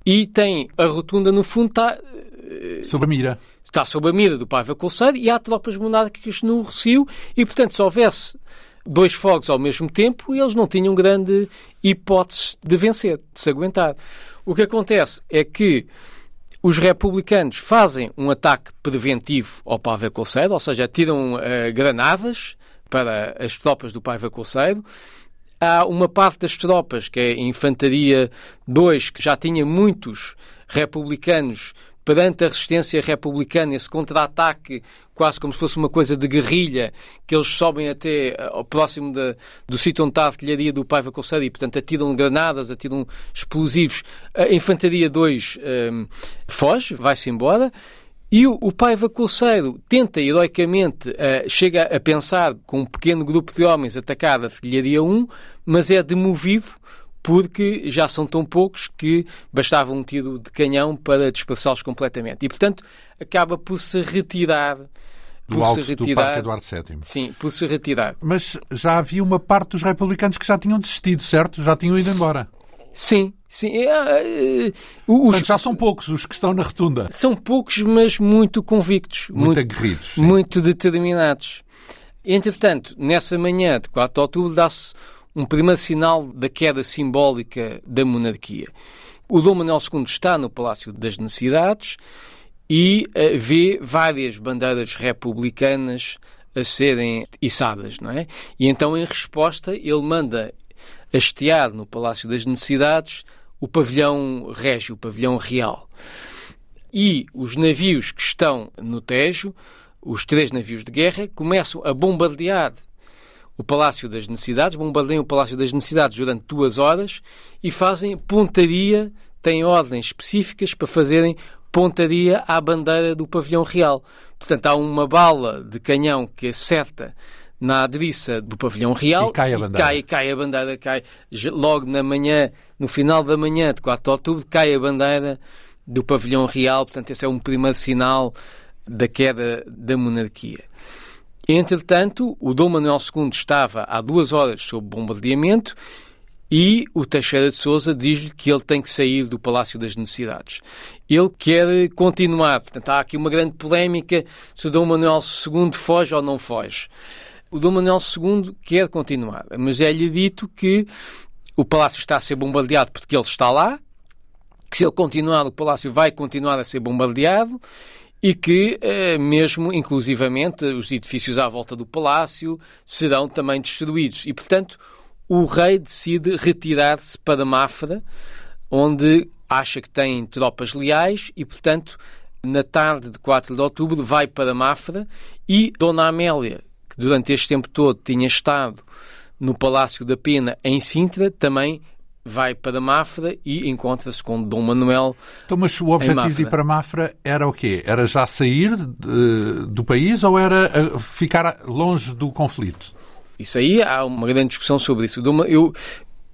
e tem a rotunda no fundo está, uh, sob a mira. Está sob a mira do Paiva Colseiro e há tropas monárquicas no Recio e, portanto, se houvesse dois fogos ao mesmo tempo, eles não tinham grande hipótese de vencer, de se aguentar. O que acontece é que os republicanos fazem um ataque preventivo ao Paiva Colcedo, ou seja, tiram uh, granadas para as tropas do Paiva Colcedo. Há uma parte das tropas, que é a Infantaria 2, que já tinha muitos republicanos perante a resistência republicana, esse contra-ataque, quase como se fosse uma coisa de guerrilha, que eles sobem até eh, ao próximo de, do sítio onde está a artilharia do Paiva Colseiro e, portanto, atiram granadas, atiram explosivos. A Infantaria 2 um, ehm, foge, vai-se embora. E o, Paiva Colseiro tenta, heroicamente, uh, chega a pensar, com um pequeno grupo de homens, atacar a artilharia 1, mas é demovido porque já são tão poucos que bastava um tiro de canhão para dispersá-los completamente. E, portanto, acaba por se retirar do por alto se retirar, do Parque Eduardo VII. Sim, por se retirar. Mas já havia uma parte dos republicanos que já tinham desistido, certo? Já tinham ido embora. Sim, sim. Uh, uh, os... já são poucos os que estão na rotunda. São poucos, mas muito convictos. Muito, muito aguerridos. Sim. Muito determinados. Entretanto, nessa manhã de 4 de outubro, dá-se um primeiro sinal da queda simbólica da monarquia. O Dom Manuel II está no Palácio das Necessidades e uh, vê várias bandeiras republicanas a serem içadas, não é? E então, em resposta, ele manda hastear no Palácio das Necessidades o pavilhão régio, o pavilhão real. E os navios que estão no Tejo, os três navios de guerra, começam a bombardear o Palácio das Necessidades, bombardeiam o Palácio das Necessidades durante duas horas e fazem pontaria, têm ordens específicas para fazerem pontaria à bandeira do pavilhão real. Portanto, há uma bala de canhão que acerta na adriça do pavilhão real e cai a bandeira. Cai, cai a bandeira, cai logo na manhã, no final da manhã de 4 de outubro, cai a bandeira do pavilhão real. Portanto, esse é um primeiro sinal da queda da monarquia. Entretanto, o Dom Manuel II estava há duas horas sob bombardeamento e o Teixeira de Souza diz-lhe que ele tem que sair do Palácio das Necessidades. Ele quer continuar. Portanto, há aqui uma grande polémica se o Dom Manuel II foge ou não foge. O Dom Manuel II quer continuar, mas é-lhe dito que o palácio está a ser bombardeado porque ele está lá, que se ele continuar, o palácio vai continuar a ser bombardeado e que, eh, mesmo inclusivamente, os edifícios à volta do palácio serão também destruídos. E, portanto, o rei decide retirar-se para Mafra, onde acha que tem tropas leais e, portanto, na tarde de 4 de outubro vai para Mafra e Dona Amélia, que durante este tempo todo tinha estado no Palácio da Pena, em Sintra, também vai para Mafra e encontra-se com Dom Manuel. Então, mas o objetivo de ir para Mafra era o quê? Era já sair de, do país ou era eh, ficar longe do conflito? Isso aí há uma grande discussão sobre isso. Eu,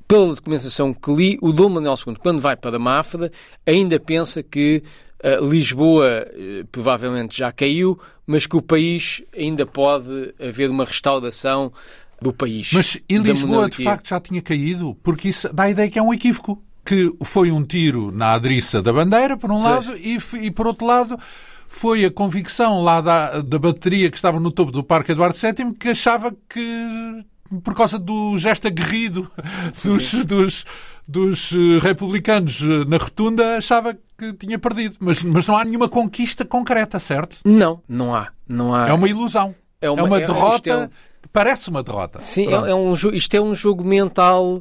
pela documentação que li, o Dom Manuel II, quando vai para Mafra, ainda pensa que uh, Lisboa uh, provavelmente já caiu, mas que o país ainda pode haver uma restauração do país. Mas e Lisboa de facto já tinha caído? Porque isso dá a ideia que é um equívoco. Que foi um tiro na adriça da bandeira, por um lado, e, e por outro lado foi a convicção lá da, da bateria que estava no topo do Parque Eduardo VII que achava que, por causa do gesto aguerrido [laughs] dos, dos, dos eh, republicanos eh, na rotunda, achava que tinha perdido. Mas, mas não há nenhuma conquista concreta, certo? Não, não há. Não há. É uma ilusão. É uma, é uma é, derrota. É, Parece uma derrota. Sim, é, é, um, isto é um jogo mental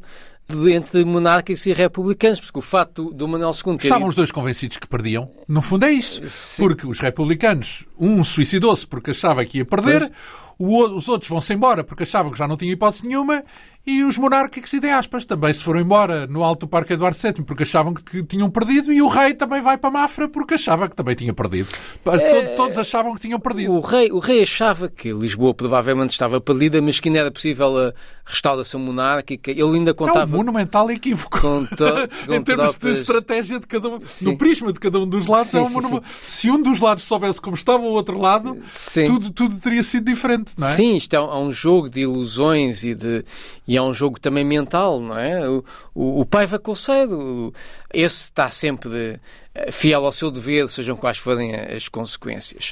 entre monárquicos e republicanos, porque o fato do Manuel II... Ter... Estavam os dois convencidos que perdiam. No fundo é isso. Sim. Porque os republicanos, um suicidou-se porque achava que ia perder, os outros vão-se embora porque achavam que já não tinha hipótese nenhuma, e os monárquicos, e de aspas, também se foram embora no Alto Parque Eduardo VII porque achavam que tinham perdido e o rei também vai para Mafra porque achava que também tinha perdido. É... Todos achavam que tinham perdido. O rei, o rei achava que Lisboa provavelmente estava perdida, mas que ainda era possível a restauração monárquica. Ele ainda contava... É um monumental equívoco. Com [laughs] to... com em termos de estratégia de cada um, sim. no prisma de cada um dos lados, sim, é um sim, se um dos lados soubesse como estava o outro lado, tudo, tudo teria sido diferente, não é? Sim, isto é um, é um jogo de ilusões e de... E é um jogo também mental, não é? O, o, o Paiva Colcedo, esse está sempre eh, fiel ao seu dever, sejam quais forem as consequências.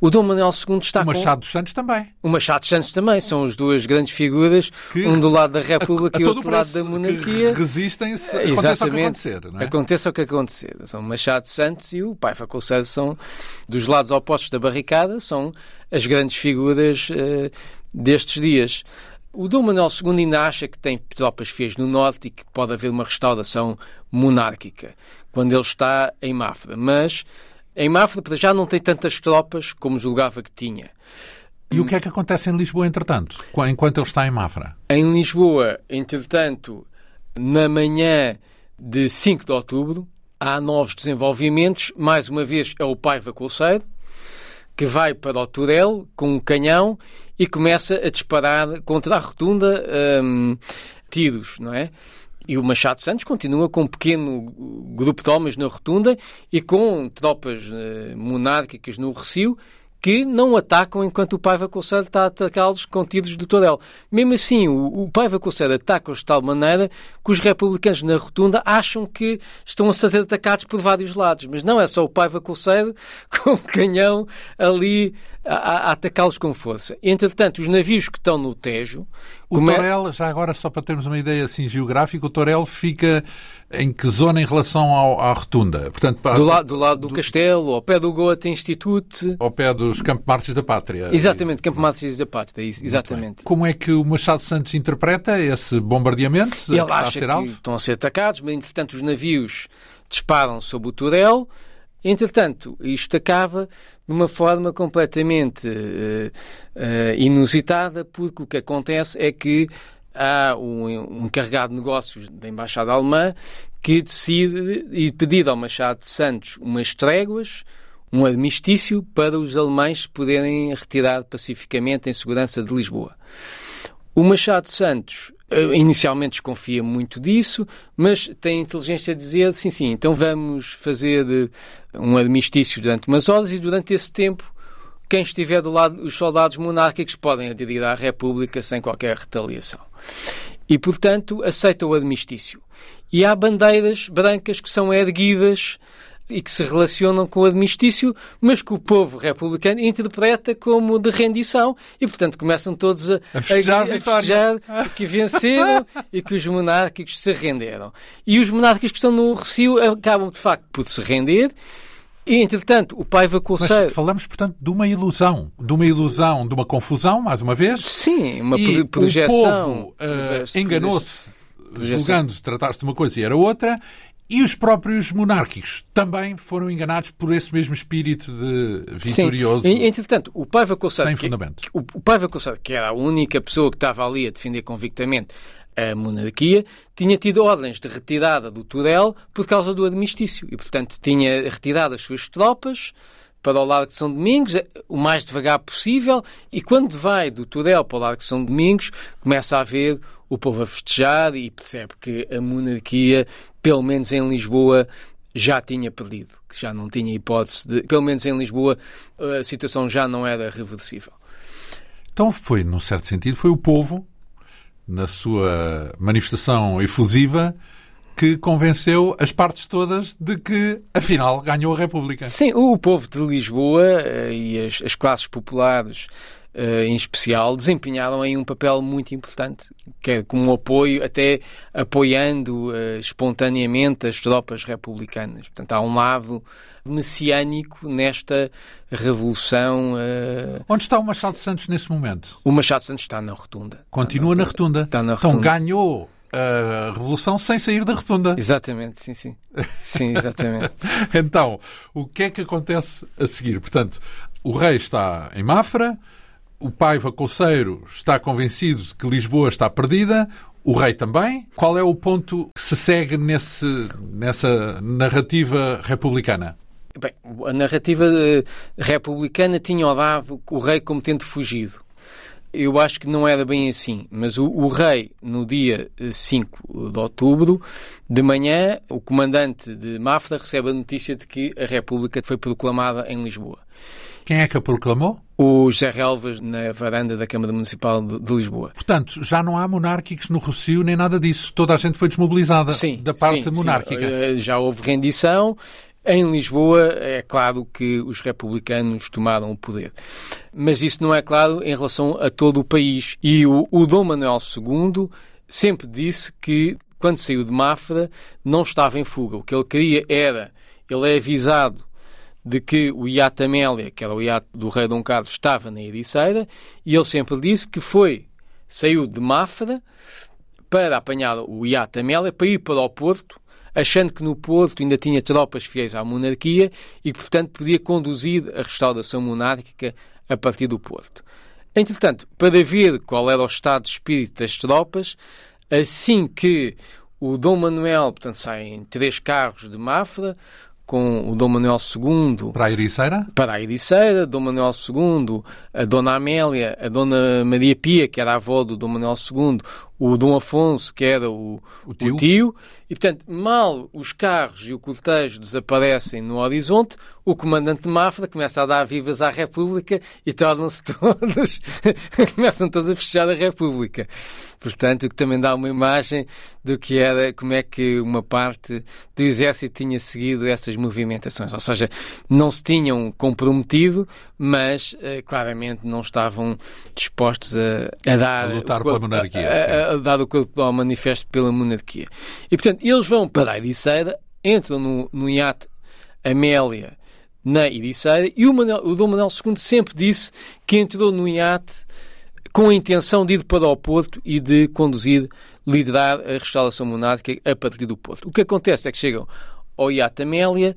O Dom Manuel II está o Machado com... dos Santos também. O Machado dos Santos também. São as duas grandes figuras, que... um do lado da República a, a e outro do lado da monarquia. resistem-se, aconteça o que acontecer. Não é? Aconteça o que acontecer. São o Machado dos Santos e o Paiva Colcedo são, dos lados opostos da barricada, são as grandes figuras uh, destes dias. O Dom Manuel II ainda acha que tem tropas fiéis no norte e que pode haver uma restauração monárquica quando ele está em Mafra. Mas em Mafra, para já, não tem tantas tropas como julgava que tinha. E o que é que acontece em Lisboa, entretanto, enquanto ele está em Mafra? Em Lisboa, entretanto, na manhã de 5 de outubro, há novos desenvolvimentos. Mais uma vez, é o Paiva Colceiro, que vai para o Turel com um canhão e começa a disparar contra a rotunda um, tiros, não é? E o Machado Santos continua com um pequeno grupo de homens na rotunda e com tropas uh, monárquicas no Recio que não atacam enquanto o Paiva Conselho está a atacá-los com tiros do Torel. Mesmo assim, o, o Paiva Conselho ataca-os de tal maneira que os republicanos na rotunda acham que estão a ser atacados por vários lados. Mas não é só o Paiva Conselho [laughs] com o canhão ali a, a atacá-los com força. Entretanto, os navios que estão no Tejo o Como Torel, é... já agora, só para termos uma ideia assim geográfica, o Torel fica em que zona em relação ao, à rotunda? Portanto, do, lado, do lado do, do, castelo, ao pé do Goethe Institute. Ao pé dos Campo Mártires da Pátria. Exatamente, Campo Mártires da Pátria, isso, exatamente. Como é que o Machado Santos interpreta esse bombardeamento? Ele acha que alvo? estão a ser atacados, mas entretanto os navios disparam sobre o Torel. Entretanto, isto acaba de uma forma completamente uh, uh, inusitada, porque o que acontece é que há um, um encarregado de negócios da Embaixada Alemã que decide e pedir ao Machado de Santos umas tréguas, um armistício para os alemães poderem retirar pacificamente em segurança de Lisboa. O Machado Santos eh, inicialmente desconfia muito disso, mas tem inteligência de dizer, sim, sim, então vamos fazer eh, um armistício durante umas horas e durante esse tempo quem estiver do lado, os soldados monárquicos podem aderir à República sem qualquer retaliação. E, portanto, aceita o armistício. E há bandeiras brancas que são erguidas e que se relacionam com o armistício, mas que o povo republicano interpreta como de rendição e, portanto, começam todos a, a festejar, a, a festejar que venceram [laughs] e que os monárquicos se renderam. E os monárquicos que estão no Recio acabam, de facto, por se render. E, entretanto, o Paiva Conselho... Mas falamos, portanto, de uma ilusão. De uma ilusão, de uma confusão, mais uma vez. Sim, uma e projeção. o povo uh, enganou-se, julgando tratar-se de uma coisa e era outra, E os próprios monárquicos também foram enganados por esse mesmo espírito de vitorioso. Sim. Entretanto, o Paiva Coçado, sem que, fundamento. o, o Paiva Coçado, que era a única pessoa que estava ali a defender convictamente a monarquia, tinha tido ordens de retirada do Turel por causa do armistício e, portanto, tinha retirado as suas tropas para o Largo de São Domingos, o mais devagar possível, e quando vai do Turel para o Largo de São Domingos, começa a ver o povo a festejar e percebe que a monarquia, pelo menos em Lisboa, já tinha perdido, que já não tinha hipótese de, pelo menos em Lisboa, a situação já não era reversível. Então foi, num certo sentido, foi o povo, na sua manifestação efusiva, que convenceu as partes todas de que, afinal, ganhou a República. Sim, o povo de Lisboa eh, e as, as classes populares em especial, desempenharam aí um papel muito importante, que é como apoio, até apoiando uh, espontaneamente as tropas republicanas. Portanto, há um lado messiânico nesta revolução. Uh... Onde está o Machado Santos nesse momento? O Machado Santos está na rotunda. Continua na, rotunda. Está na então rotunda. Então ganhou a revolução sem sair da rotunda. Exatamente, sim, sim. Sim, [laughs] exatamente. então, o que é que acontece a seguir? Portanto, o rei está em Mafra, o Paiva Coceiro está convencido de que Lisboa está perdida, o rei também. Qual é o ponto que se segue nesse, nessa narrativa republicana? Bem, a narrativa eh, republicana tinha dado o rei como tendo fugido. Eu acho que não era bem assim, mas o, o, rei, no dia 5 de outubro, de manhã, o comandante de Mafra recebe a notícia de que a República foi proclamada em Lisboa. Quem é que a proclamou? O José Relvas na varanda da Câmara Municipal de, de, Lisboa. Portanto, já não há monárquicos no Rocio nem nada disso. Toda a gente foi desmobilizada sim, da parte sim, monárquica. Sim. Já houve rendição. Em Lisboa, é claro que os republicanos tomaram o poder. Mas isso não é claro em relação a todo o país. E o, o Dom Manuel II sempre disse que, quando saiu de Mafra, não estava em fuga. O que ele queria era, ele é avisado de que o iate Amélia, que era o iate do rei Dom Carlos, estava na Ericeira, e ele sempre disse que foi, saiu de Mafra para apanhar o iate Amélia, para ir para o Porto, achando que no Porto ainda tinha tropas fiéis à monarquia e que, portanto, podia conduzir a restauração monárquica a partir do Porto. Entretanto, para ver qual era o estado de espírito das tropas, assim que o Dom Manuel, portanto, saem três carros de Mafra, com o Dom Manuel II. Para a Ericeira? Para a Ericeira, Dom Manuel II, a Dona Amélia, a Dona Maria Pia, que era a avó do Dom Manuel II, o Dom Afonso, que era o, o, tio. o tio. E, portanto, mal os carros e o cortejo desaparecem no horizonte, o comandante de Mafra começa a dar vivas à República e tornam-se [laughs] todos, começam todos a fechar a República. Portanto, o que também dá uma imagem do que era, como é que uma parte do exército tinha seguido essas movimentações. Ou seja, não se tinham comprometido, mas uh, claramente não estavam dispostos a, a dar. A lutar pela monarquia. A, a, a, dar o corpo ao manifesto pela monarquia. E, portanto, eles vão para a Ericeira, entram no, no iate Amélia na Ericeira e o, Manuel, o Dom Manuel II sempre disse que entrou no iate com a intenção de ir para o Porto e de conduzir, liderar a restauração monárquica a partir do Porto. O que acontece é que chegam ao iate Amélia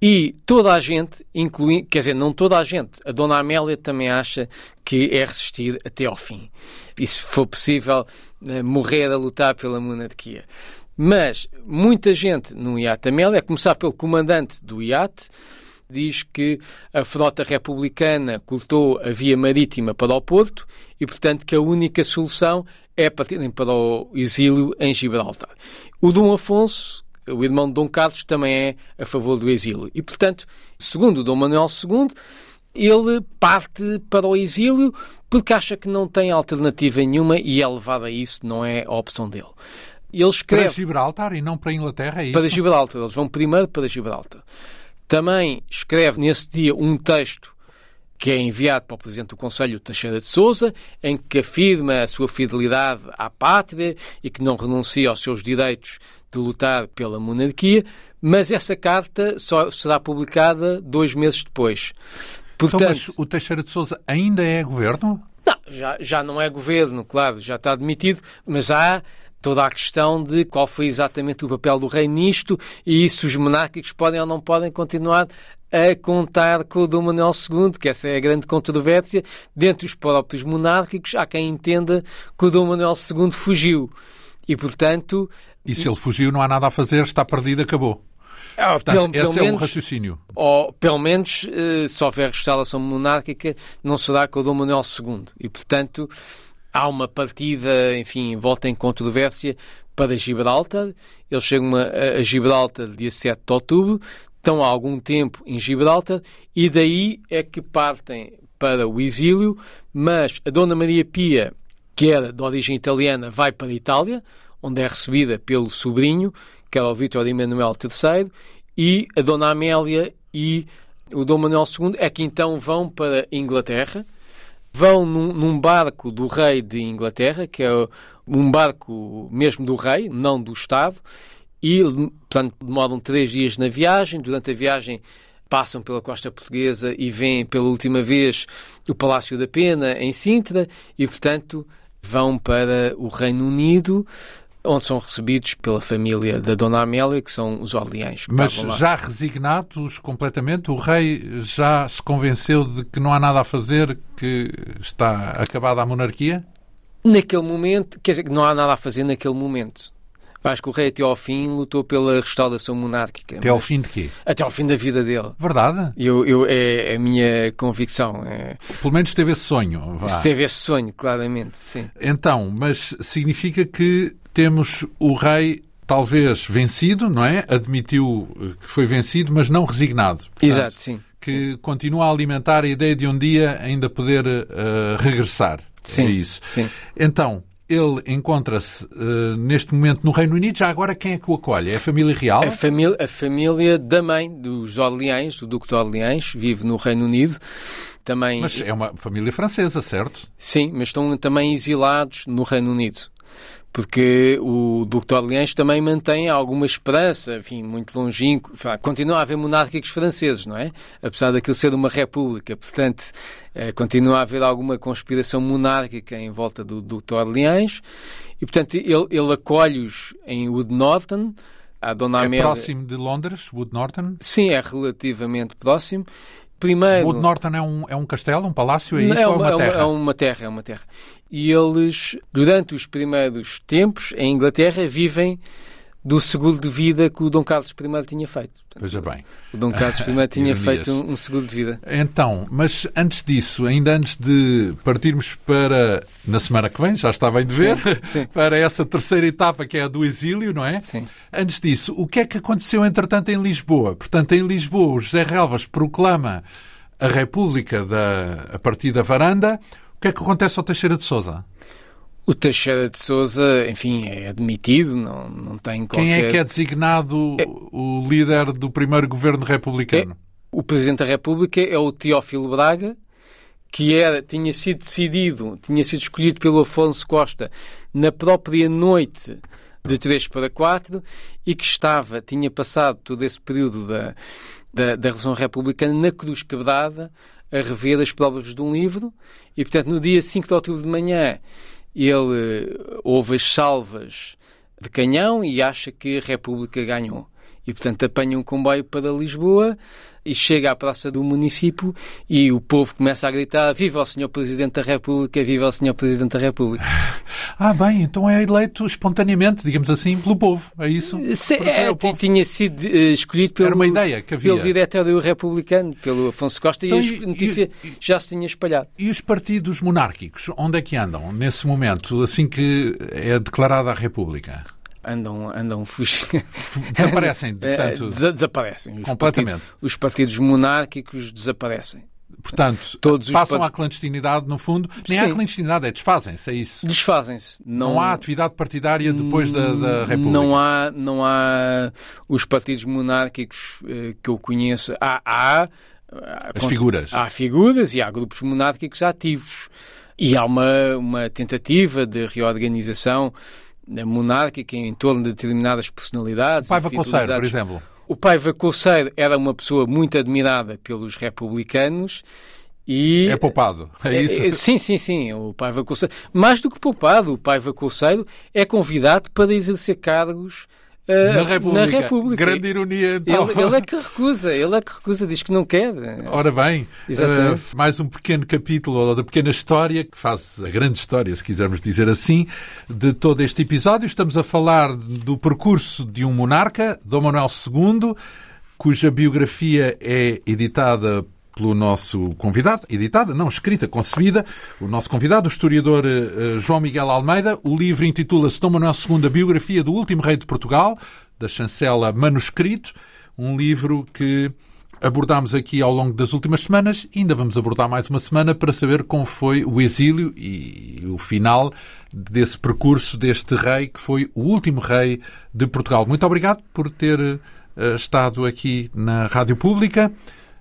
e toda a gente, incluindo, quer dizer, não toda a gente, a Dona Amélia também acha que é resistir até ao fim. E se for possível, morrer a lutar pela monarquia. Mas muita gente no iate Amélia, a começar pelo comandante do iate, diz que a frota republicana cortou a via marítima para o Porto e, portanto, que a única solução é partirem para o exílio em Gibraltar. O Dom Afonso, o irmão de Dom Carlos, também é a favor do exílio. E, portanto, segundo Dom Manuel II, ele parte para o exílio porque acha que não tem alternativa nenhuma e é levado a isso, não é a opção dele. Ele escreve... Para Gibraltar e não para a Inglaterra, é isso? Para Gibraltar. Eles vão primeiro para Gibraltar. Também escreve nesse dia um texto que é enviado para o Presidente do Conselho Teixeira de Souza, em que afirma a sua fidelidade à pátria e que não renuncia aos seus direitos de lutar pela monarquia, mas essa carta só será publicada dois meses depois. Portanto, então, mas o Teixeira de Souza ainda é governo? Não, já, já não é governo, claro, já está admitido, mas há toda a questão de qual foi exatamente o papel do rei nisto e se os monárquicos podem ou não podem continuar a contar com o Dom Manuel II, que essa é a grande controvérsia. Dentre os próprios monárquicos, há quem entenda que o Dom Manuel II fugiu. E, portanto... E se ele fugiu, não há nada a fazer, está perdido, acabou. Ah, Portanto, pelo, esse pelo é menos, o raciocínio. Ou, pelo menos, eh, se houver restauração monárquica, não será com o Dom Manuel II. E, portanto, há uma partida, enfim, volta em controvérsia para Gibraltar. Eles chegam a, a Gibraltar dia 7 de outubro, estão há algum tempo em Gibraltar e daí é que partem para o exílio, mas a Dona Maria Pia, que era de origem italiana, vai para a Itália, onde é recebida pelo sobrinho, que era o Vítor Emanuel III, e a Dona Amélia e o Dom Manuel II é que então vão para a Inglaterra, vão num, num, barco do rei de Inglaterra, que é um barco mesmo do rei, não do Estado, e, portanto, demoram três dias na viagem. Durante a viagem passam pela costa portuguesa e veem pela última vez o Palácio da Pena em Sintra e, portanto, vão para o Reino Unido onde são recebidos pela família da Dona Amélia, que são os Orleães. Mas já resignados completamente, o rei já se convenceu de que não há nada a fazer, que está acabada a monarquia? Naquele momento, quer dizer, que não há nada a fazer naquele momento. Acho que o rei até ao fim lutou pela restauração monárquica. Até ao fim de quê? Até ao fim da vida dele. Verdade? Eu, eu, é a minha convicção. É... Pelo menos teve esse sonho. Vá. Teve esse sonho, claramente, sim. Então, mas significa que temos o rei talvez vencido, não é? Admitiu que foi vencido, mas não resignado. Portanto, Exato, sim. Que sim. continua a alimentar a ideia de um dia ainda poder uh, regressar. Sim, é isso. Sim. Então, ele encontra-se uh, neste momento no Reino Unido. Já agora, quem é que o acolhe? É a família real? A família, a família da mãe dos Orleães, o Duque de Orleães, vive no Reino Unido. Também... Mas é uma família francesa, certo? Sim, mas estão também exilados no Reino Unido porque o Duque de Orleans também mantém alguma esperança, enfim, muito longínquo. Continua a haver monárquicos franceses, não é? Apesar daquilo ser uma república. Portanto, eh, continua a haver alguma conspiração monárquica em volta do Duque de Orleans. E, portanto, ele, ele acolhe-os em Wood Norton. A Dona é Amélia... próximo de Londres, Wood Norton? Sim, é relativamente próximo. Primeiro... Wood Norton é um, é um castelo, um palácio, é isso é uma, é uma terra? É uma terra, é uma terra. E eles, durante os primeiros tempos, em Inglaterra, vivem do seguro de vida que o Dom Carlos I tinha feito. Veja bem. O Dom Carlos I [laughs] tinha feito um, um, seguro de vida. Então, mas antes disso, ainda antes de partirmos para, na semana que vem, já está bem de ver, sim, [laughs] sim. para essa terceira etapa que é a do exílio, não é? Sim. Antes disso, o que é que aconteceu, entretanto, em Lisboa? Portanto, em Lisboa, o José Relvas proclama a República da, a partir da varanda. O que é que acontece ao Teixeira de Sousa? O Teixeira de Sousa, enfim, é admitido, não, não tem qualquer... Quem é que é designado é... o líder do primeiro governo republicano? É... O Presidente da República é o Teófilo Braga, que era, tinha sido decidido, tinha sido escolhido pelo Afonso Costa na própria noite de 3 para 4 e que estava, tinha passado todo esse período da, da, da Revolução Republicana na Cruz Quebrada a rever as provas de um livro e, portanto, no dia 5 de outubro de manhã ele ouve as salvas de canhão e acha que a República ganhou. E, portanto, apanha um comboio para Lisboa e chega à praça do município e o povo começa a gritar Viva o Senhor Presidente da República, viva o Senhor Presidente da República. [laughs] Ah, bem, então é eleito espontaneamente, digamos assim, pelo povo, é isso? Se, é, povo... Tinha sido uh, escolhido pelo, Era uma ideia que havia. pelo diretório republicano, pelo Afonso Costa, então, e a notícia e, já se tinha espalhado. E os partidos monárquicos, onde é que andam nesse momento, assim que é declarada a República? Andam, andam fugindo. Desaparecem, [laughs] portanto. Des desaparecem. Os completamente. Partidos, os partidos monárquicos desaparecem. Portanto, Todos passam part... à clandestinidade, no fundo. Nem Sim. há clandestinidade, é desfazem-se, é isso? Desfazem-se. Não... não... há atividade partidária depois da, da República? Não há, não há os partidos monárquicos eh, que eu conheço. Há, há as figuras. Há figuras e há grupos monárquicos ativos. E há uma, uma tentativa de reorganização monárquica em torno de determinadas personalidades. O Paiva Conceiro, por exemplo. O Paiva Conceiro era uma pessoa muito admirada pelos republicanos E, é poupado, é, é isso? É, sim, sim, sim. O Paiva Colseiro, mais do que poupado, o Paiva Colseiro é convidado para exercer cargos na, República. na República. Grande ironia, então. Ele, ele, é que recusa, ele é que recusa, diz que não quer. Ora bem, uh, mais um pequeno capítulo ou da pequena história, que faz a grande história, se quisermos dizer assim, de todo este episódio. Estamos a falar do percurso de um monarca, Dom Manuel II, cuja biografia é editada pelo nosso convidado, editada, não, escrita, concebida, o nosso convidado, o historiador uh, João Miguel Almeida. O livro intitula-se Dom Manuel II, a biografia do último rei de Portugal, da chancela Manuscrito, um livro que abordámos aqui ao longo das últimas semanas ainda vamos abordar mais uma semana para saber como foi o exílio e o final desse percurso deste rei que foi o último rei de Portugal. Muito obrigado por ter uh, estado aqui na Rádio Pública.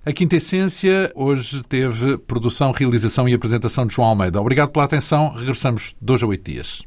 A Quinta Essência hoje teve produção, realização e apresentação de João Almeida. Obrigado pela atenção. Regressamos dois a oito dias.